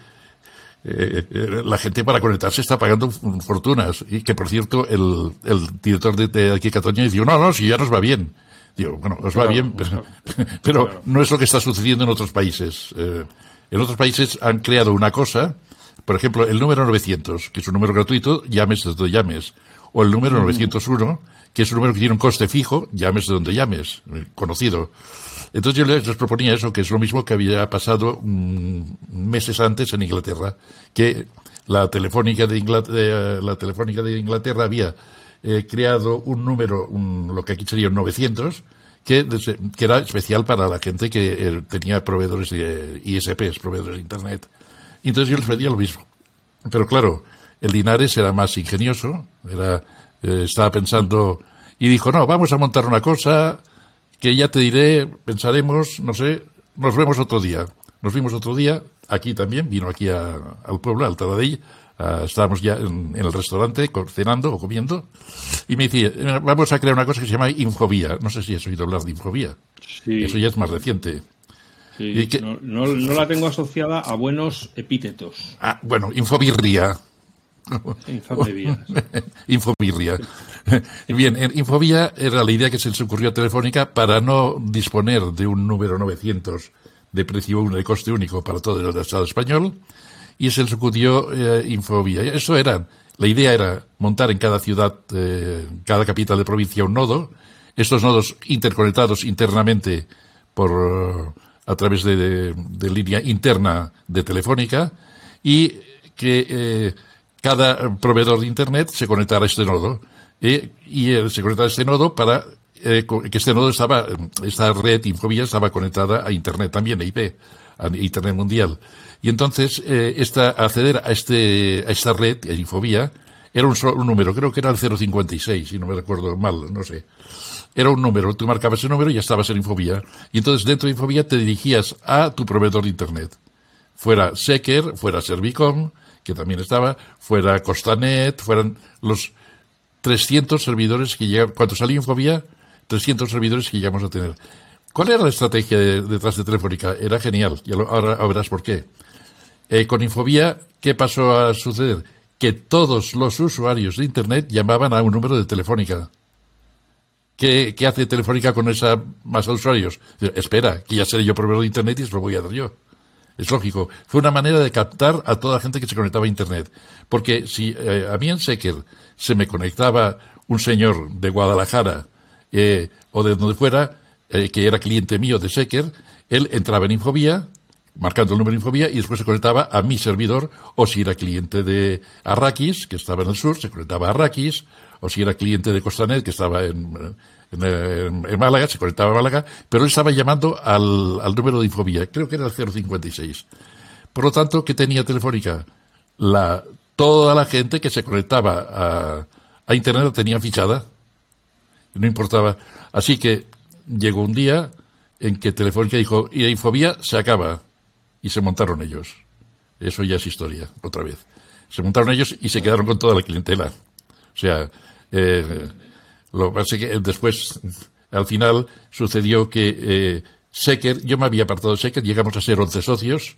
eh, la gente para conectarse está pagando fortunas. Y que, por cierto, el, el director de, de aquí Cataluña dijo, no, no, si ya nos va bien. Digo, bueno, os va bien, pero, no es lo que está sucediendo en otros países. en otros países han creado una cosa por ejemplo, el número 900, que es un número gratuito, llames desde donde llames. O el número 901, que es un número que tiene un coste fijo, llames de donde llames, eh, conocido. Entonces yo les, proponía eso, que es lo mismo que había pasado mm, meses antes en Inglaterra, que la telefónica de Inglaterra, eh, la telefónica de Inglaterra había eh, creado un número, lo que aquí sería un 900, que, que, era especial para la gente que tenía proveedores de ISPs, proveedores de Internet. Y entonces yo les pedía lo mismo. Pero claro, el Linares era más ingenioso, era, eh, estaba pensando, y dijo, no, vamos a montar una cosa que ya te diré, pensaremos, no sé, nos vemos otro día. Nos vimos otro día, aquí también, vino aquí al pueblo, al Taradell, estábamos ya en, el restaurante cenando o comiendo, y me decía, eh, vamos a crear una cosa que se llama Infovía. No sé si has oído hablar de Infovía. Eso ya es más reciente no, la tengo asociada a buenos epítetos. Ah, bueno, infobirria. Infobirria. Bien, en Infobía era la idea que se les ocurrió a Telefónica para no disponer de un número 900 de precio de coste único para todo el Estado español y se les ocurrió eh. Eso era, la idea era montar en cada ciudad, eh, cada capital de provincia un nodo, estos nodos interconectados internamente por a través de, línea interna de Telefónica y que eh, cada proveedor de Internet se conectara a este nodo eh, y eh, se conectara a este nodo para que este nodo estaba, esta red Infobía estaba conectada a Internet también, a IP, a Internet mundial. Y entonces, esta, acceder a, este, a esta red, a Infobía, era un, un número, creo que era el 056, si no me recuerdo mal, no sé era un número, tú marcabas ese número y ya estabas en Infobía. Y entonces dentro de Infobía te dirigías a tu proveedor de Internet. Fuera Secker, fuera Servicom, que también estaba, fuera Costanet, fueran los 300 servidores que llegan, cuando salía Infobía, 300 servidores que llegamos a tener. ¿Cuál era la estrategia detrás de Telefónica? Era genial, y ahora, verás por qué. Eh, con Infobía, ¿qué pasó a suceder? Que todos los usuarios de Internet llamaban a un número de Telefónica. ¿Qué, hace Telefónica con esa masa de usuarios? Espera, que ya seré yo proveedor de Internet y se lo voy a dar yo. Es lógico. Fue una manera de captar a toda la gente que se conectaba a Internet. Porque si eh, a mí en Secker se me conectaba un señor de Guadalajara eh, o de donde fuera, eh, que era cliente mío de Secker, él entraba en Infobía, marcando el número de Infobía, y después se conectaba a mi servidor, o si era cliente de Arrakis, que estaba en el sur, se conectaba a Arrakis, o si era cliente de Costanet, que estaba en, en, Málaga, se conectaba a Málaga, pero él estaba llamando al, al número de Infobía, creo que era el 056. Por lo tanto, ¿qué tenía Telefónica? La, toda la gente que se conectaba a, a Internet la tenía fichada. No importaba. Así que llegó un día en que Telefónica dijo, y Infobía se acaba. Y se montaron ellos. Eso ya es historia, otra vez. Se montaron ellos y se quedaron con toda la clientela. O sea, eh, lo que pasa es que después, al final, sucedió que eh, Secker, yo me había apartado de Secker, llegamos a ser 11 socios,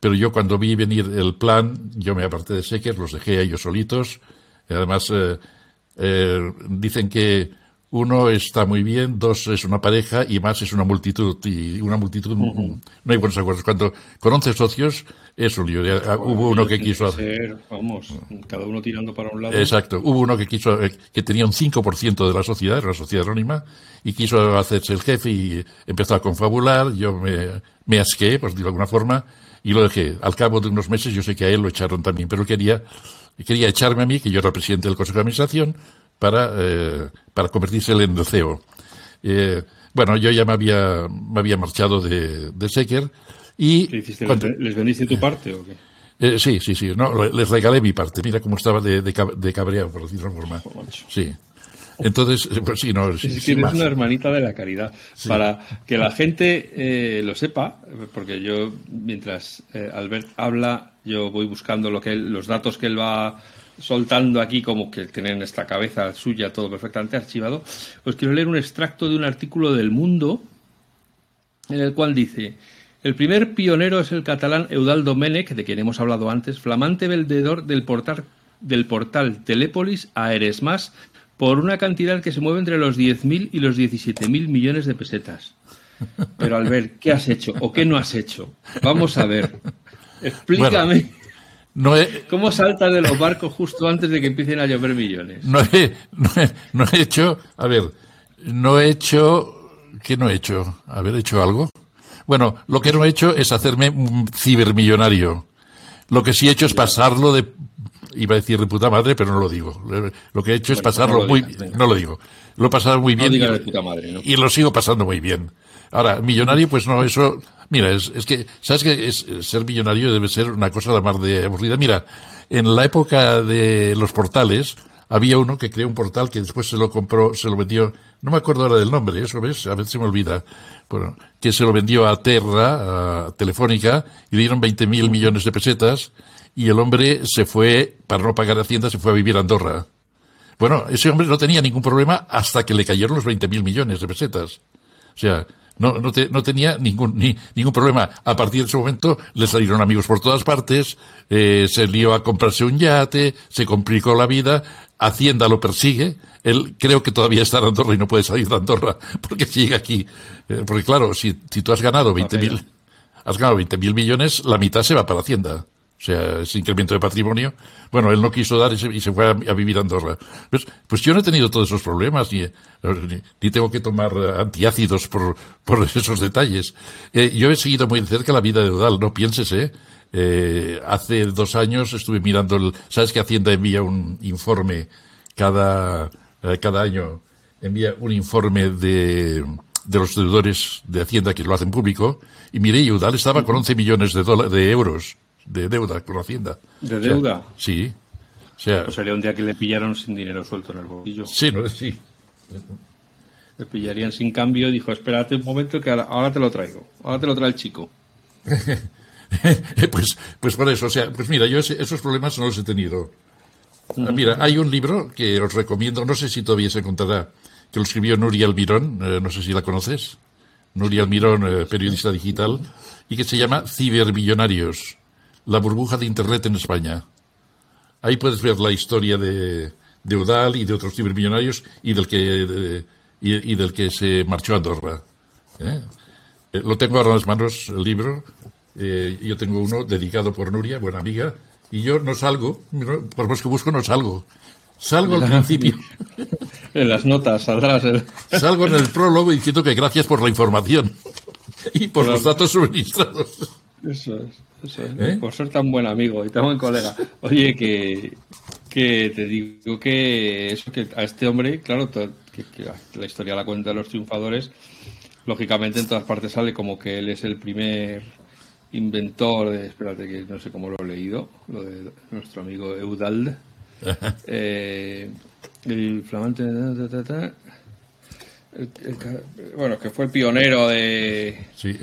pero yo cuando vi venir el plan, yo me aparté de Secker, los dejé a ellos solitos. Además, eh, eh, dicen que uno está muy bien, dos es una pareja y más es una multitud. Y una multitud no hay buenos acuerdos. Cuando con 11 socios es un lío. hubo uno que quiso hacer. Vamos, cada uno tirando para un lado. Exacto. Hubo uno que quiso, eh, que tenía un 5% de la sociedad, era la sociedad anónima, y quiso hacerse el jefe y empezó a confabular. Yo me, me asqué, pues de alguna forma, y lo dejé. Al cabo de unos meses, yo sé que a él lo echaron también, pero quería, quería echarme a mí, que yo era presidente del Consejo de Administración, para, eh, para convertirse en el CEO. Eh, bueno, yo ya me había, me había marchado de, de Secker y... ¿Les vendiste tu parte o qué? Eh, sí, sí, sí. No, les regalé mi parte. Mira cómo estaba de, de, cabreado, por decirlo de forma. Sí. Entonces, pues sí, no. Sí, es que eres una hermanita de la caridad. Para que la gente lo sepa, porque yo, mientras Albert habla, yo voy buscando lo que los datos que él va soltando aquí como que tienen esta cabeza suya todo perfectamente archivado, pues quiero leer un extracto de un artículo del Mundo en el cual dice el primer pionero es el catalán Eudal Domenech, de quien hemos hablado antes, flamante vendedor del portal, del portal Telépolis a Eresmas por una cantidad que se mueve entre los 10.000 y los 17.000 millones de pesetas. Pero al ver, ¿qué has hecho o qué no has hecho? Vamos a ver. Explícame. No ¿Cómo saltas de los barcos justo antes de que empiecen a llover millones? No he, no he, hecho, a ver, no he hecho, ¿qué no he hecho? ¿Haber hecho algo? Bueno, lo que no he hecho es hacerme un cibermillonario. Lo que sí he hecho es pasarlo de, iba a decir de puta madre, pero no lo digo. Lo que he hecho es pasarlo muy, no lo digo. Lo he pasado muy bien. y, lo sigo pasando muy bien. Ahora, millonario, pues no, eso, mira, es, es que, ¿sabes que ser millonario debe ser una cosa de más de aburrida? Mira, en la época de los portales, había uno que creó un portal que después se lo compró, se lo vendió, no me acuerdo ahora del nombre, eso ves, a veces se me olvida, bueno, que se lo vendió a Terra, a Telefónica, y le dieron 20 mil millones de pesetas, y el hombre se fue, para no pagar Hacienda, se fue a vivir a Andorra. Bueno, ese hombre no tenía ningún problema hasta que le cayeron los 20 mil millones de pesetas. O sea, no, no, no tenía ningún, ni, ningún problema. A partir de ese momento le salieron amigos por todas partes, eh, se lió a comprarse un yate, se complicó la vida, Hacienda lo persigue, él creo que todavía está en Andorra y no puede salir de Andorra porque sigue aquí. Eh, porque claro, si, si tú has ganado 20 mil, has ganado 20 mil millones, la mitad se va para Hacienda o sea, ese incremento de patrimonio. Bueno, él no quiso dar y se, fue a, vivir a Andorra. Pues, pues, yo no he tenido todos esos problemas, ni, ni, tengo que tomar antiácidos por, por esos detalles. Eh, yo he seguido muy de cerca la vida de Udal, no pienses, ¿eh? ¿eh? hace dos años estuve mirando, el, ¿sabes que Hacienda envía un informe cada, eh, cada año? Envía un informe de, de los deudores de Hacienda que lo hacen público, y miré, Udal estaba con 11 millones de, de euros de deuda con Hacienda. ¿De deuda? sí. O sea, pues sería un día que le pillaron sin dinero suelto en el bolsillo. Sí, no, sí. Le pillarían sin cambio y dijo, espérate un momento que ahora, te lo traigo. Ahora te lo trae el chico. pues, pues por eso, o sea, pues mira, yo esos problemas no los he tenido. Ah, mira, hay un libro que os recomiendo, no sé si todavía se encontrará, que lo escribió Nuria Almirón, eh, no sé si la conoces. Nuria Almirón, eh, periodista digital, y que se llama Cibermillonarios la burbuja de Internet en España. Ahí puedes ver la historia de, de Udal y de otros cibermillonarios y del que, y, del que se marchó a Andorra. ¿eh? Eh, lo tengo ahora en las manos, el libro. Eh, yo tengo uno dedicado por Nuria, buena amiga, y yo no salgo, por más que busco no salgo. Salgo al principio. En las notas saldrás. Salgo en el prólogo diciendo que gracias por la información y por los datos suministrados. Eso es. ¿Eh? por ser tan buen amigo y tan buen colega. Oye, que, que te digo que eso que a este hombre, claro, que, la historia la cuenta de los triunfadores, lógicamente en todas partes sale como que él es el primer inventor de, espérate que no sé cómo lo he leído, lo de nuestro amigo Eudald. eh, el flamante bueno, que fue el pionero de sí.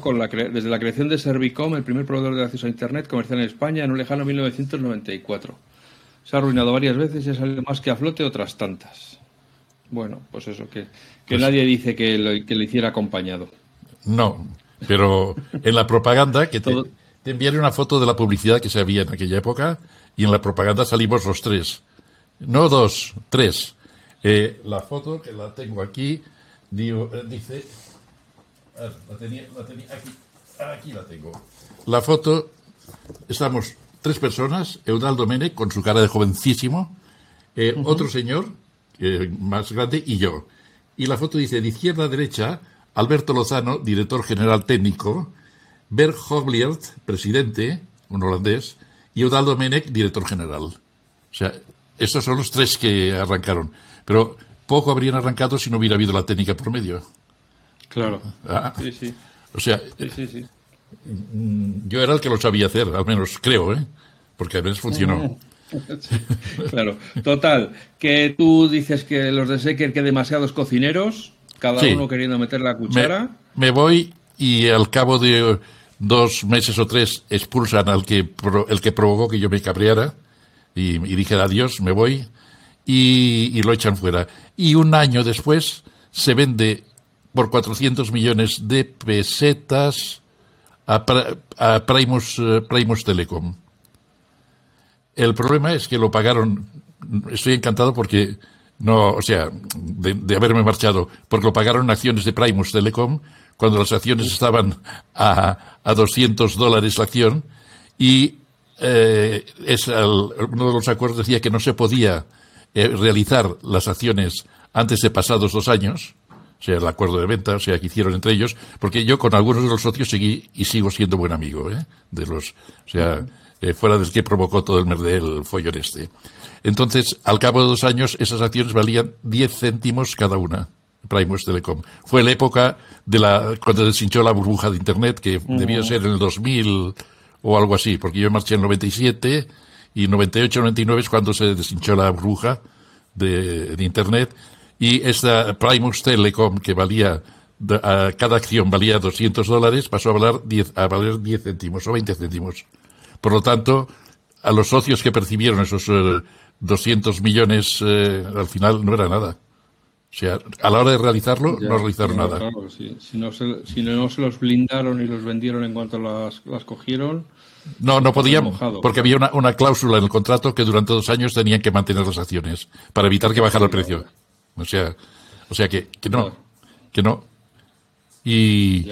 con la desde la creación de Servicom, el primer proveedor de acceso a Internet comercial en España en un lejano 1994. Se ha arruinado varias veces y ha salido más que a flote otras tantas. Bueno, pues eso, que, que pues nadie dice que lo, que hiciera acompañado. No, pero en la propaganda, que te, te enviaré una foto de la publicidad que se había en aquella época, y en la propaganda salimos los tres No dos, tres. Eh, la foto que la tengo aquí digo, eh, dice. La tenía, la tenía aquí. Aquí la tengo. La foto. Estamos tres personas. Eudaldo Mene con su cara de jovencísimo. Eh, otro señor más grande y yo. Y la foto dice de izquierda a derecha Alberto Lozano, director general técnico, Bert Hogliert, presidente, un holandés, y Eudaldo Menech, director general. O sea, estos son los tres que arrancaron. Pero poco habrían arrancado si no hubiera habido la técnica por medio. Claro. Ah. sí, sí. O sea, mm, yo era el que lo sabía hacer, al menos creo, ¿eh? Porque a veces funcionó. claro. Total, que tú dices que los de Secker que demasiados cocineros, cada uno queriendo meter la cuchara. Me, voy y al cabo de dos meses o tres expulsan al que el que provocó que yo me cabreara y, dije adiós, me voy y, lo echan fuera. Y un año después se vende por 400 millones de pesetas a, Primus, eh, Primus Telecom. El problema es que lo pagaron, estoy encantado porque no, o sea, de, haberme marchado, porque lo pagaron acciones de Primus Telecom cuando las acciones estaban a, a 200 dólares la acción y eh, es uno de los acuerdos decía que no se podía eh, realizar las acciones antes de pasados dos años, o sea, el acuerdo de venta, o sea, que hicieron entre ellos, porque yo con algunos de los socios seguí y sigo siendo buen amigo, ¿eh? De los, o sea, eh, fuera del que provocó todo el merdel follón este. Entonces, al cabo de dos años, esas acciones valían 10 céntimos cada una. Primus Telecom. Fue la época de la, cuando deshinchó la burbuja de Internet, que debía ser en el 2000 o algo así, porque yo marché en 97 y 98, 99 es cuando se deshinchó la burbuja de, Internet. Y esta Primus Telecom, que valía, cada acción valía 200 dólares, pasó a valer 10, a valer 10 céntimos o 20 céntimos. Por lo tanto, a los socios que percibieron esos 200 eh, millones eh, al final no era nada. O sea, a la hora de realizarlo, no realizaron nada. si, no se, si, no se, los blindaron y los vendieron en cuanto las, las cogieron. No, no podían, porque había una, una, cláusula en el contrato que durante dos años tenían que mantener las acciones para evitar que bajara el precio. O sea, o sea que, que no, que no. Y,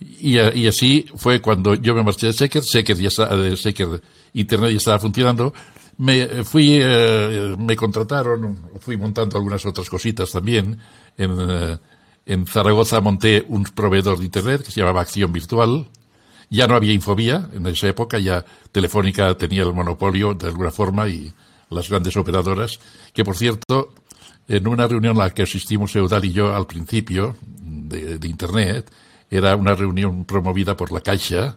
y, y, así fue cuando yo me marché de Secker, Secker ya estaba, de Secker Internet ya estaba funcionando, me fui, eh, me contrataron, fui montando algunas otras cositas también. En, eh, en Zaragoza monté un proveedor de Internet que se llamaba Acción Virtual. Ya no había Infobía en esa época, ya Telefónica tenía el monopolio de alguna forma y las grandes operadoras, que por cierto, en una reunión a la que asistimos Eudal y yo al principio de, de Internet, era una reunión promovida por la Caixa,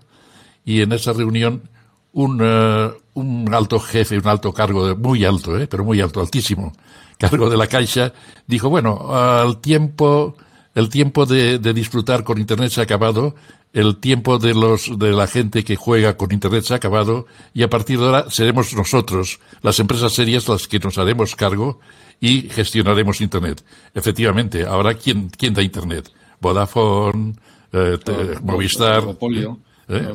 y en esa reunión un, eh, un alto jefe, un alto cargo, de, muy alto, eh, pero muy alto, altísimo, cargo de la Caixa, dijo, bueno, al tiempo, el tiempo de, de, disfrutar con Internet se ha acabado, el tiempo de, los, de la gente que juega con Internet se ha acabado y a partir de ahora seremos nosotros, las empresas serias, las que nos haremos cargo y gestionaremos Internet. Efectivamente, ahora, ¿quién, quién da Internet? Vodafone, eh, Movistar. Eh,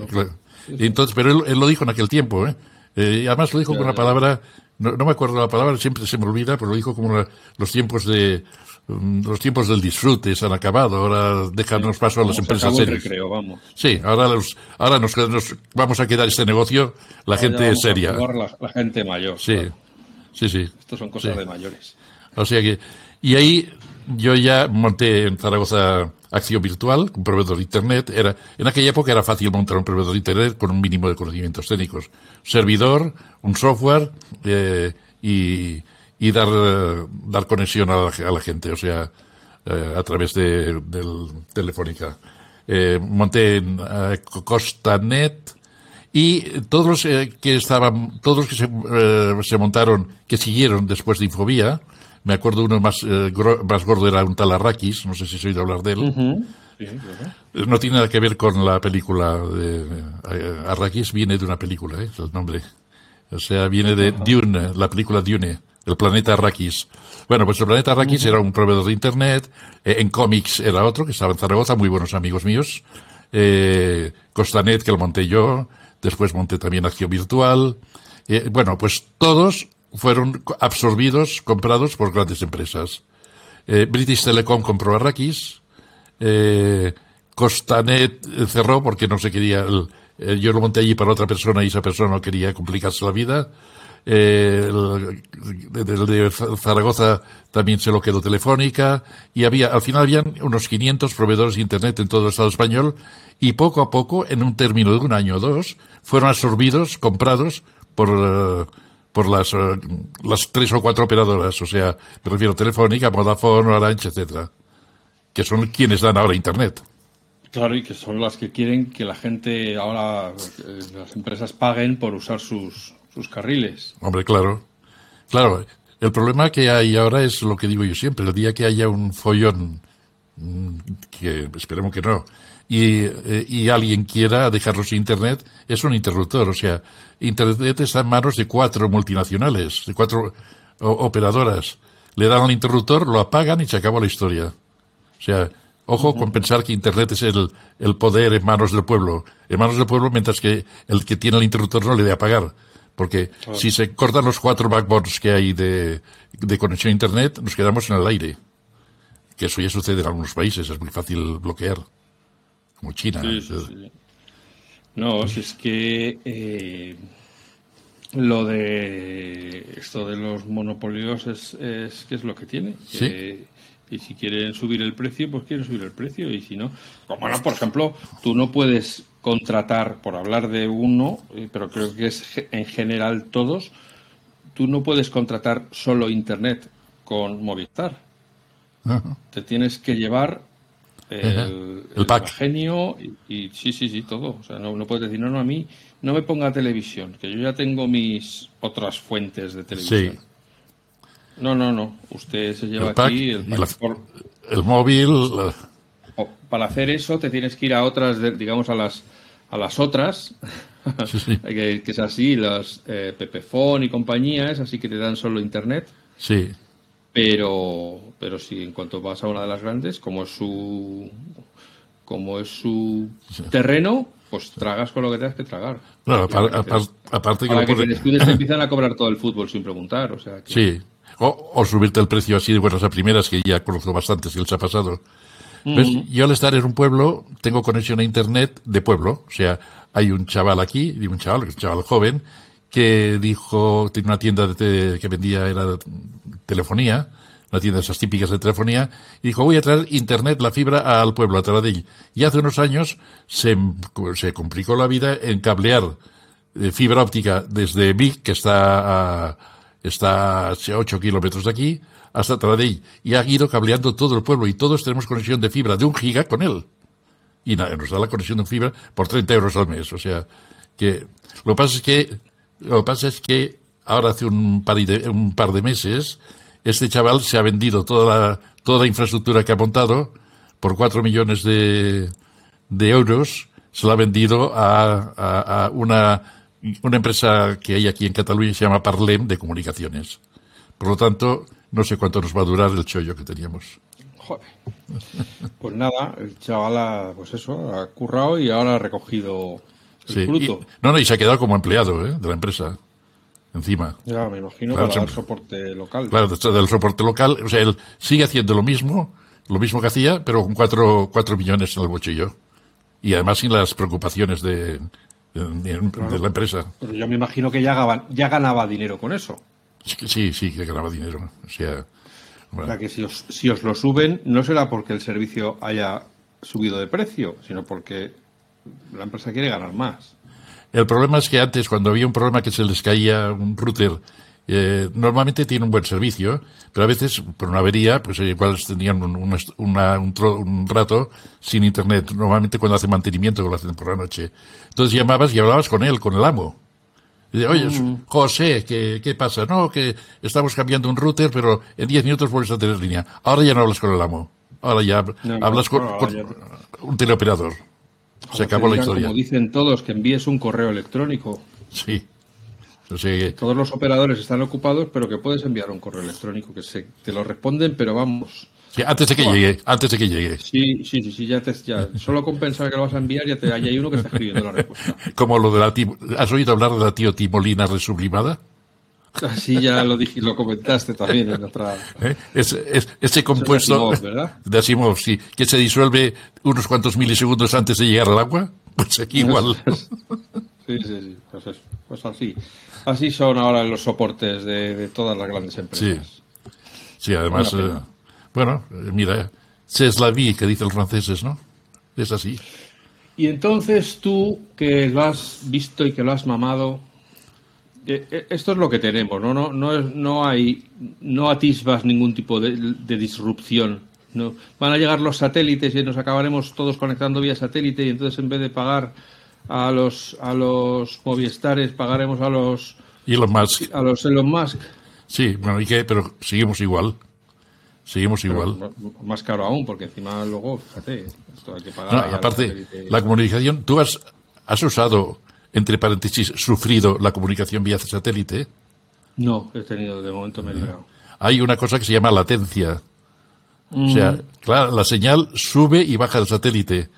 entonces, pero él, lo dijo en aquel tiempo, ¿eh? eh además lo dijo con una palabra, no, me acuerdo la palabra, siempre se me olvida, pero lo dijo como los tiempos de mm, los tiempos del disfrute se han acabado, ahora déjanos paso a las empresas serias. vamos. Sí, ahora los, ahora nos, vamos a quedar este negocio la gente seria. La, gente mayor. Sí, sí, sí. Estos son cosas de mayores. O sea que, y ahí yo ya monté en Zaragoza acción virtual, un proveedor de Internet. Era, en aquella época era fácil montar un proveedor de Internet con un mínimo de conocimientos técnicos. Servidor, un software eh, y, y, dar, conexión a la, gente, o sea, eh, a través de, del Telefónica. Eh, monté en Costanet y todos los que estaban, todos los que se, se montaron, que siguieron después de Infobía, me acuerdo uno más, eh, más gordo, era un tal Arrakis, no sé si has oído hablar de él. No tiene nada que ver con la película de eh, Arrakis, viene de una película, ¿eh? es el nombre. O sea, viene de Dune, la película Dune, el planeta Arrakis. Bueno, pues el planeta Arrakis era un proveedor de Internet, en cómics era otro, que estaba en Zaragoza, muy buenos amigos míos. Costanet, que lo monté yo, después monté también Acción Virtual. bueno, pues todos fueron absorbidos, comprados por grandes empresas. Eh, British Telecom compró a Rakis, eh, Costanet cerró porque no se quería, el, yo lo monté allí para otra persona y esa persona no quería complicarse la vida. Eh, el, de Zaragoza también se lo quedó Telefónica y había, al final habían unos 500 proveedores de Internet en todo el Estado español y poco a poco, en un término de un año o dos, fueron absorbidos, comprados por, por las, uh, las tres o cuatro operadoras, o sea, me refiero a Telefónica, Vodafone, Orange, etcétera, que son quienes dan ahora Internet. Claro, y que son las que quieren que la gente ahora, eh, las empresas paguen por usar sus, sus carriles. Hombre, claro. Claro, el problema que hay ahora es lo que digo yo siempre, el día que haya un follón, mm, que esperemos que no, y, eh, y alguien quiera dejarlo sin Internet, es un interruptor. O sea, Internet está en manos de cuatro multinacionales, de cuatro operadoras. Le dan al interruptor, lo apagan y se acabó la historia. O sea, ojo con pensar que Internet es el, el poder en manos del pueblo. En manos del pueblo, mientras que el que tiene el interruptor no le dé apagar. Porque si se cortan los cuatro backbones que hay de, de conexión a Internet, nos quedamos en el aire. Que eso ya sucede en algunos países, es muy fácil bloquear. Como China. Sí, sí, sí. No, si es que eh, lo de esto de los monopolios es, es que es lo que tiene. Sí. y si quieren subir el precio, pues quieren subir el precio. Y si no, como no, por ejemplo, tú no puedes contratar, por hablar de uno, eh, pero creo que es en general todos, tú no puedes contratar solo Internet con Movistar. Ajá. Te tienes que llevar el, El pack. genio y, y sí, sí, sí, todo. O sea, no, no puedes decir, no, no, a mí no me ponga televisión, que yo ya tengo mis otras fuentes de televisión. Sí. No, no, no. Usted se lleva El pack aquí el pack por- El móvil, la- para hacer eso te tienes que ir a otras, de- digamos, a las a las otras, Sí, sí. que, que es así, las eh, Pepefon y compañía, es así que te dan solo internet, sí. pero pero si en cuanto vas a una de las grandes, como es su como es su terreno, pues tragas con lo que tengas que tragar. Apar- aparte que lo que te empiezan a cobrar todo el fútbol sin preguntar, o sea que- Sí. O, o subirte el precio así de buenas a primeras, que ya conozco bastantes que les ha pasado. Yo al estar en un pueblo, tengo conexión a internet de pueblo. O sea, hay un chaval aquí, digo un chaval, un chaval joven, que dijo, tiene una tienda de te- que vendía, era telefonía, una tienda de esas típicas de telefonía, y dijo, voy a traer internet, la fibra al pueblo, a Taradell. Y hace unos años se, se complicó la vida en cablear eh, fibra óptica desde Vic, que está a, está a 8 kilómetros de aquí, hasta Taradell. Y ha ido cableando todo el pueblo y todos tenemos conexión de fibra de un giga con él. Y nos da la conexión de fibra por 30 euros al mes. O sea, que lo que pasa es que, lo pasa es que ahora hace un par de, un par de meses, este chaval se ha vendido toda la, toda la infraestructura que ha montado por 4 millones de, de euros, se la ha vendido a, a, a una, una empresa que hay aquí en Cataluña, se llama Parlem, de comunicaciones. Por lo tanto, no sé cuánto nos va a durar el chollo que teníamos. Joder. Pues nada, el chaval ha, pues eso, ha currado y ahora ha recogido el Sí, fruto. y- no, no, y se ha quedado como empleado ¿eh? de la empresa. Encima. Ya, me imagino Claro, para dar siempre. soporte local. Claro, de- del soporte local. O sea, él sigue haciendo lo mismo, lo mismo que hacía, pero con cuatro, cuatro millones en el bolsillo. Y además sin las preocupaciones de, de, de la empresa. Pero yo me imagino que ya, ganaba dinero con eso. Sí, sí, que ganaba dinero. O sea, O bueno, sea que si os, si os lo suben, no será porque el servicio haya subido de precio, sino porque la empresa quiere ganar más. El problema es que antes, cuando había un problema que se les caía un router, eh, normalmente tiene un buen servicio, pero a veces, por una avería, pues igual tenían un, un, est- una- un tro- un rato sin internet. Normalmente cuando hacen mantenimiento, lo hacen por la noche. Entonces llamabas y hablabas con él, con el amo. Y de, Oye, José, ¿qué, ¿qué pasa? No, que estamos cambiando un router, pero en 10 minutos vuelves a tener línea. Ahora ya no hablas con el amo. Ahora ya No, no, hablas con, no, con ya- un teleoperador. Se acabó la historia. Como dicen todos, que envíes un correo electrónico. Sí. Todos los operadores están ocupados, pero que puedes enviar un correo electrónico que se, te lo responden, pero vamos. Sí, antes de que llegue, antes de que llegue. Sí, sí, sí, sí ya te, ya, solo con pensar que lo vas a enviar, ya te, hay uno que está escribiendo la respuesta. Como lo de la ¿Has oído hablar de la tío timolina resublimada? Así ya lo, dije, lo comentaste también en otra. ¿Eh? Es, es, ese compuesto de Asimov, de Asimov, sí, que se disuelve unos cuantos milisegundos antes de llegar al agua, pues aquí igual. Sí, sí, sí. Pues, eso, pues así. Así son ahora los soportes de, de todas las grandes empresas. Sí, sí además, eh, bueno, eh, mira, c'est la vie que dicen los franceses, ¿no? Es así. Y entonces tú, que lo has visto y que lo has mamado, esto es lo que tenemos, ¿no? No, no, no hay, no atisbas ningún tipo de, de disrupción. No. Van a llegar los satélites y nos acabaremos todos conectando vía satélite y entonces en vez de pagar a los a los Moviestares pagaremos a los Elon Musk, a los Elon Musk. sí, bueno, ¿y qué? Pero seguimos igual. Seguimos igual. Pero más caro aún, porque encima luego, fíjate, esto hay que pagar. No, aparte, la comunicación, tú has, has usado, entre paréntesis, sufrido la comunicación vía satélite. No, he tenido, de momento me he librado. Hay una cosa que se llama latencia. O sea, claro, la señal sube y baja del satélite.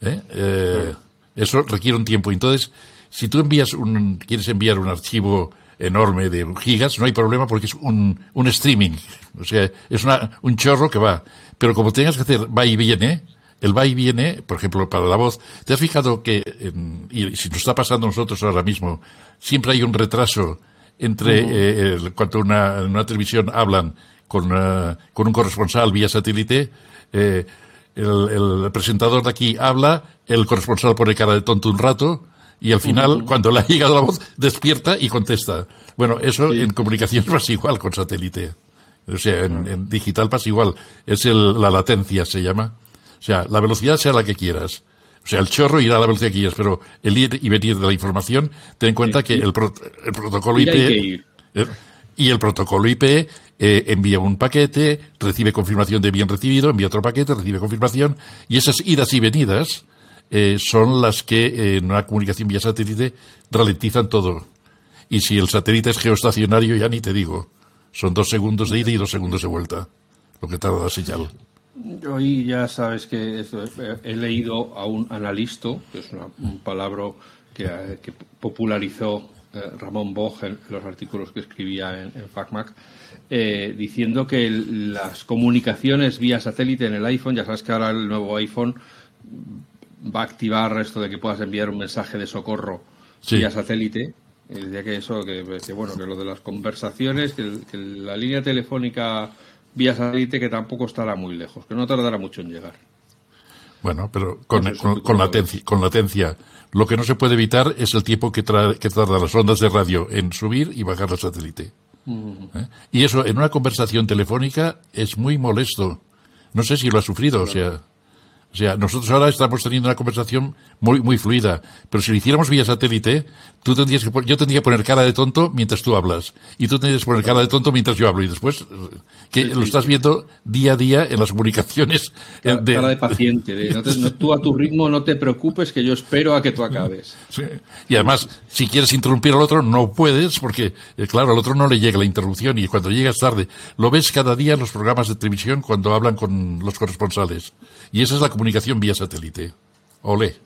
¿eh? Eh, Eso requiere un tiempo. Entonces, si tú envías un, quieres enviar un archivo enorme de gigas, no hay problema porque es un, un streaming. O sea, es una, un chorro que va. Pero como tengas que hacer va y viene, el va y viene, por ejemplo, para la voz, ¿te has fijado que, en- y si nos está pasando a nosotros ahora mismo, siempre hay un retraso entre eh, el- cuando una, en una televisión hablan con, eh, con un corresponsal vía satélite, eh, el, el presentador de aquí habla, el corresponsal pone cara de tonto un rato y al final, cuando le ha llegado la voz, despierta y contesta. Bueno, eso en comunicación pasa igual con satélite. O sea, en, en digital pasa igual. Es el- la latencia, se llama. O sea, la velocidad sea la que quieras. O sea, el chorro irá a la velocidad que quieras, pero el ir y venir de la información, ten en cuenta que el, pro- el protocolo IP... Eh, Y el protocolo IP eh, envía un paquete, recibe confirmación de bien recibido, envía otro paquete, recibe confirmación, y esas idas y venidas eh, son las que eh, en una comunicación vía satélite ralentizan todo. Y si el satélite es geoestacionario, ya ni te digo. Son dos segundos de ida y dos segundos de vuelta, lo que tarda la señal. Hoy ya sabes que eh, he leído a un analista, que es una- un palabra que, eh, que popularizó eh, Ramón Boj en los artículos que escribía en, en FacMac, eh, diciendo que el- las comunicaciones vía satélite en el iPhone, ya sabes que ahora el nuevo iPhone va a activar esto de que puedas enviar un mensaje de socorro Sí. vía satélite. Y decía que eso, que, que bueno, que lo de las conversaciones, que la línea telefónica vía satélite que tampoco estará muy lejos, que no tardará mucho en llegar. Bueno, pero con, con- latencia, con latencia. Lo que no se puede evitar es el tiempo que, que tardan las ondas de radio en subir y bajar el satélite. ¿Eh? Y eso en una conversación telefónica es muy molesto. No sé si lo ha sufrido, o sea. O sea, nosotros ahora estamos teniendo una conversación muy, muy fluida, pero si lo hiciéramos vía satélite, tú tendrías que, yo tendría que poner cara de tonto mientras tú hablas, y tú tendrías que poner cara de tonto mientras yo hablo, y después, que lo estás viendo día a día en las comunicaciones. Cara, cara de paciente, de, no te- no- tú a tu ritmo no te preocupes que yo espero a que tú acabes. Sí. Y además, si quieres interrumpir al otro, no puedes, porque, eh, claro, al otro no le llega la interrupción y cuando llegas tarde, lo ves cada día en los programas de televisión cuando hablan con los corresponsales. Y esa es la comunicación vía satélite. Ole.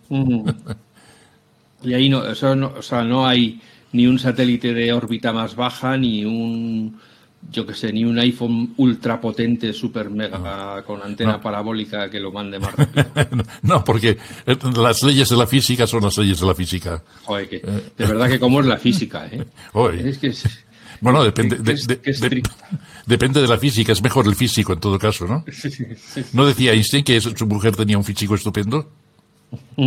Y ahí no, eso no, o sea, no hay ni un satélite de órbita más baja, ni un, yo que sé, ni un iPhone ultra potente, super mega, con antena parabólica que lo mande más rápido. no, porque eh, las leyes de la física son las leyes de la física. Joder, que, de verdad que como es la física, ¿eh? Es que es, Bueno, depende, que de, es- depende de la física, es mejor el físico en todo caso, ¿no? ¿No decía Einstein que su mujer tenía un físico estupendo?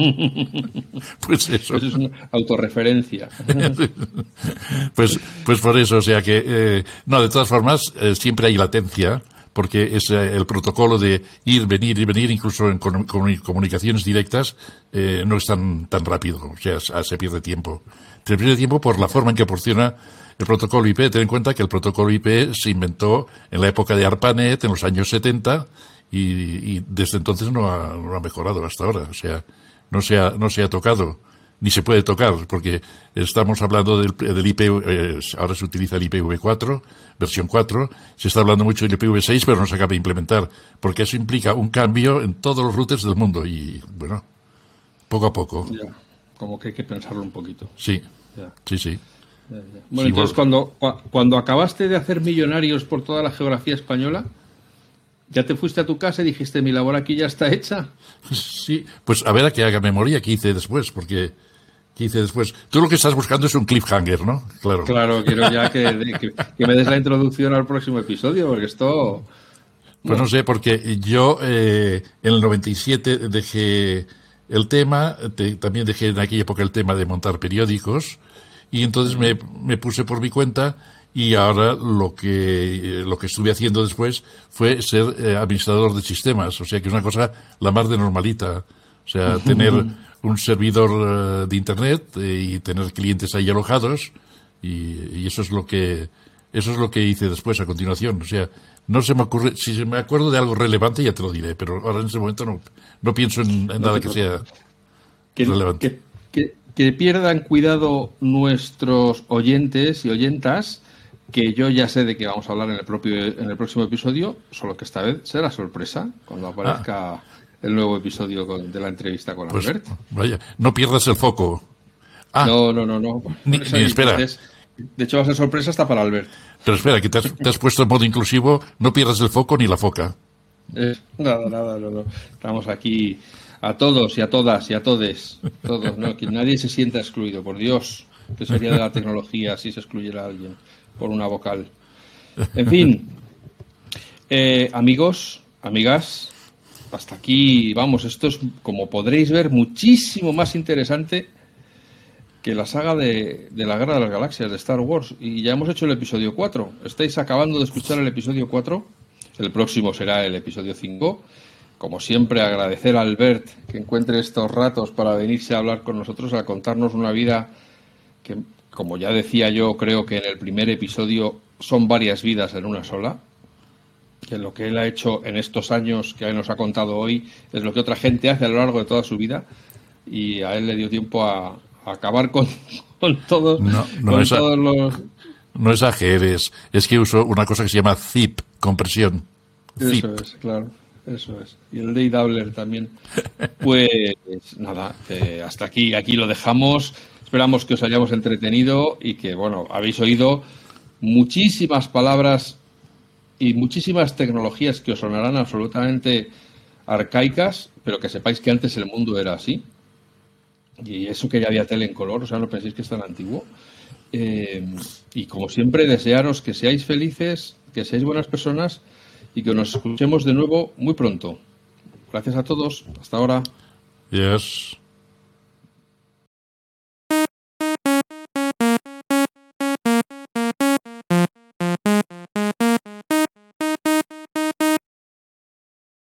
Pues eso. eso es una autorreferencia. Pues, pues por eso, o sea que, eh, no, de todas formas, eh, siempre hay latencia, porque es eh, el protocolo de ir, venir y venir, incluso en comu- comu- comunicaciones directas, no es tan, tan rápido, o sea, se- se pierde tiempo. Se pierde tiempo por la forma en que proporciona el protocolo IP. Ten en cuenta que el protocolo IP se inventó en la época de ARPANET, en los años 70, y, y desde entonces no ha, no ha mejorado hasta ahora, o sea, no se ha, no se ha tocado ni se puede tocar, porque estamos hablando del, del IP, eh, ahora se utiliza el IPv4, versión 4, se está hablando mucho del IPv6, pero no se acaba de implementar, porque eso implica un cambio en todos los routers del mundo, y bueno, poco a poco, Ya, como que hay que pensarlo un poquito. sí, Ya. sí, sí. Bueno, entonces cuando, cuando acabaste de hacer millonarios por toda la geografía española, ¿ya te fuiste a tu casa y dijiste mi labor aquí ya está hecha? Sí, pues a ver a qué haga memoria qué hice después, porque ¿qué hice después? Tú lo que estás buscando es un cliffhanger, ¿no? Claro. Claro, quiero ya que, que, me des la introducción al próximo episodio, porque esto... Pues no sé, porque yo eh, en el 97 dejé el tema, también dejé en aquella época el tema de montar periódicos, y entonces me, me puse por mi cuenta y ahora lo que, lo que estuve haciendo después fue ser eh, administrador de sistemas, o sea que es una cosa la más de normalita. O sea, tener un servidor eh, de internet eh, y tener clientes ahí alojados y, y, eso es lo que eso es lo que hice después a continuación. O sea, no se me ocurre, si se me acuerdo de algo relevante ya te lo diré, pero ahora en ese momento no, no pienso en, nada que sea relevante. Que, que, pierdan cuidado nuestros oyentes y oyentas, que yo ya sé de que vamos a hablar en el propio en el próximo episodio, solo que esta vez será sorpresa cuando aparezca ah. el nuevo episodio de la entrevista con pues, Albert. Vaya, no pierdas el foco. Ah, no, no, no, no. Ni, espera. De hecho, va a ser sorpresa hasta para Albert. Pero espera, que te has, puesto en modo inclusivo, no pierdas el foco ni la foca. Eh, nada, nada, no, Estamos aquí a todos y a todas y a todes. Todos, ¿no? Que nadie se sienta excluido, por Dios. Que sería de la tecnología si se excluyera a alguien por una vocal. En fin, eh, amigos, amigas, hasta aquí, vamos, esto es, como podréis ver, muchísimo más interesante que la saga de, la Guerra de las Galaxias de Star Wars. Y ya hemos hecho el episodio 4. Estáis acabando de escuchar el episodio 4. El próximo será el episodio 5. Como siempre, agradecer a Albert que encuentre estos ratos para venirse a hablar con nosotros, a contarnos una vida que, como ya decía yo, creo que en el primer episodio son varias vidas en una sola. Que lo que él ha hecho en estos años que nos ha contado hoy es lo que otra gente hace a lo largo de toda su vida. Y a él le dio tiempo a, acabar con, con todos, no, no todos los... No exageres, es que uso una cosa que se llama zip, compresión. Eso es, claro, eso es. Y el Day Doubler también. Pues nada, eh, hasta aquí, aquí lo dejamos. Esperamos que os hayamos entretenido y que, bueno, habéis oído muchísimas palabras y muchísimas tecnologías que os sonarán absolutamente arcaicas, pero que sepáis que antes el mundo era así y eso que ya había tele en color, o sea, no penséis que es tan antiguo. Eh, y como siempre, desearos que seáis felices, que seáis buenas personas y que nos escuchemos de nuevo muy pronto. Gracias a todos. Hasta ahora. Yes.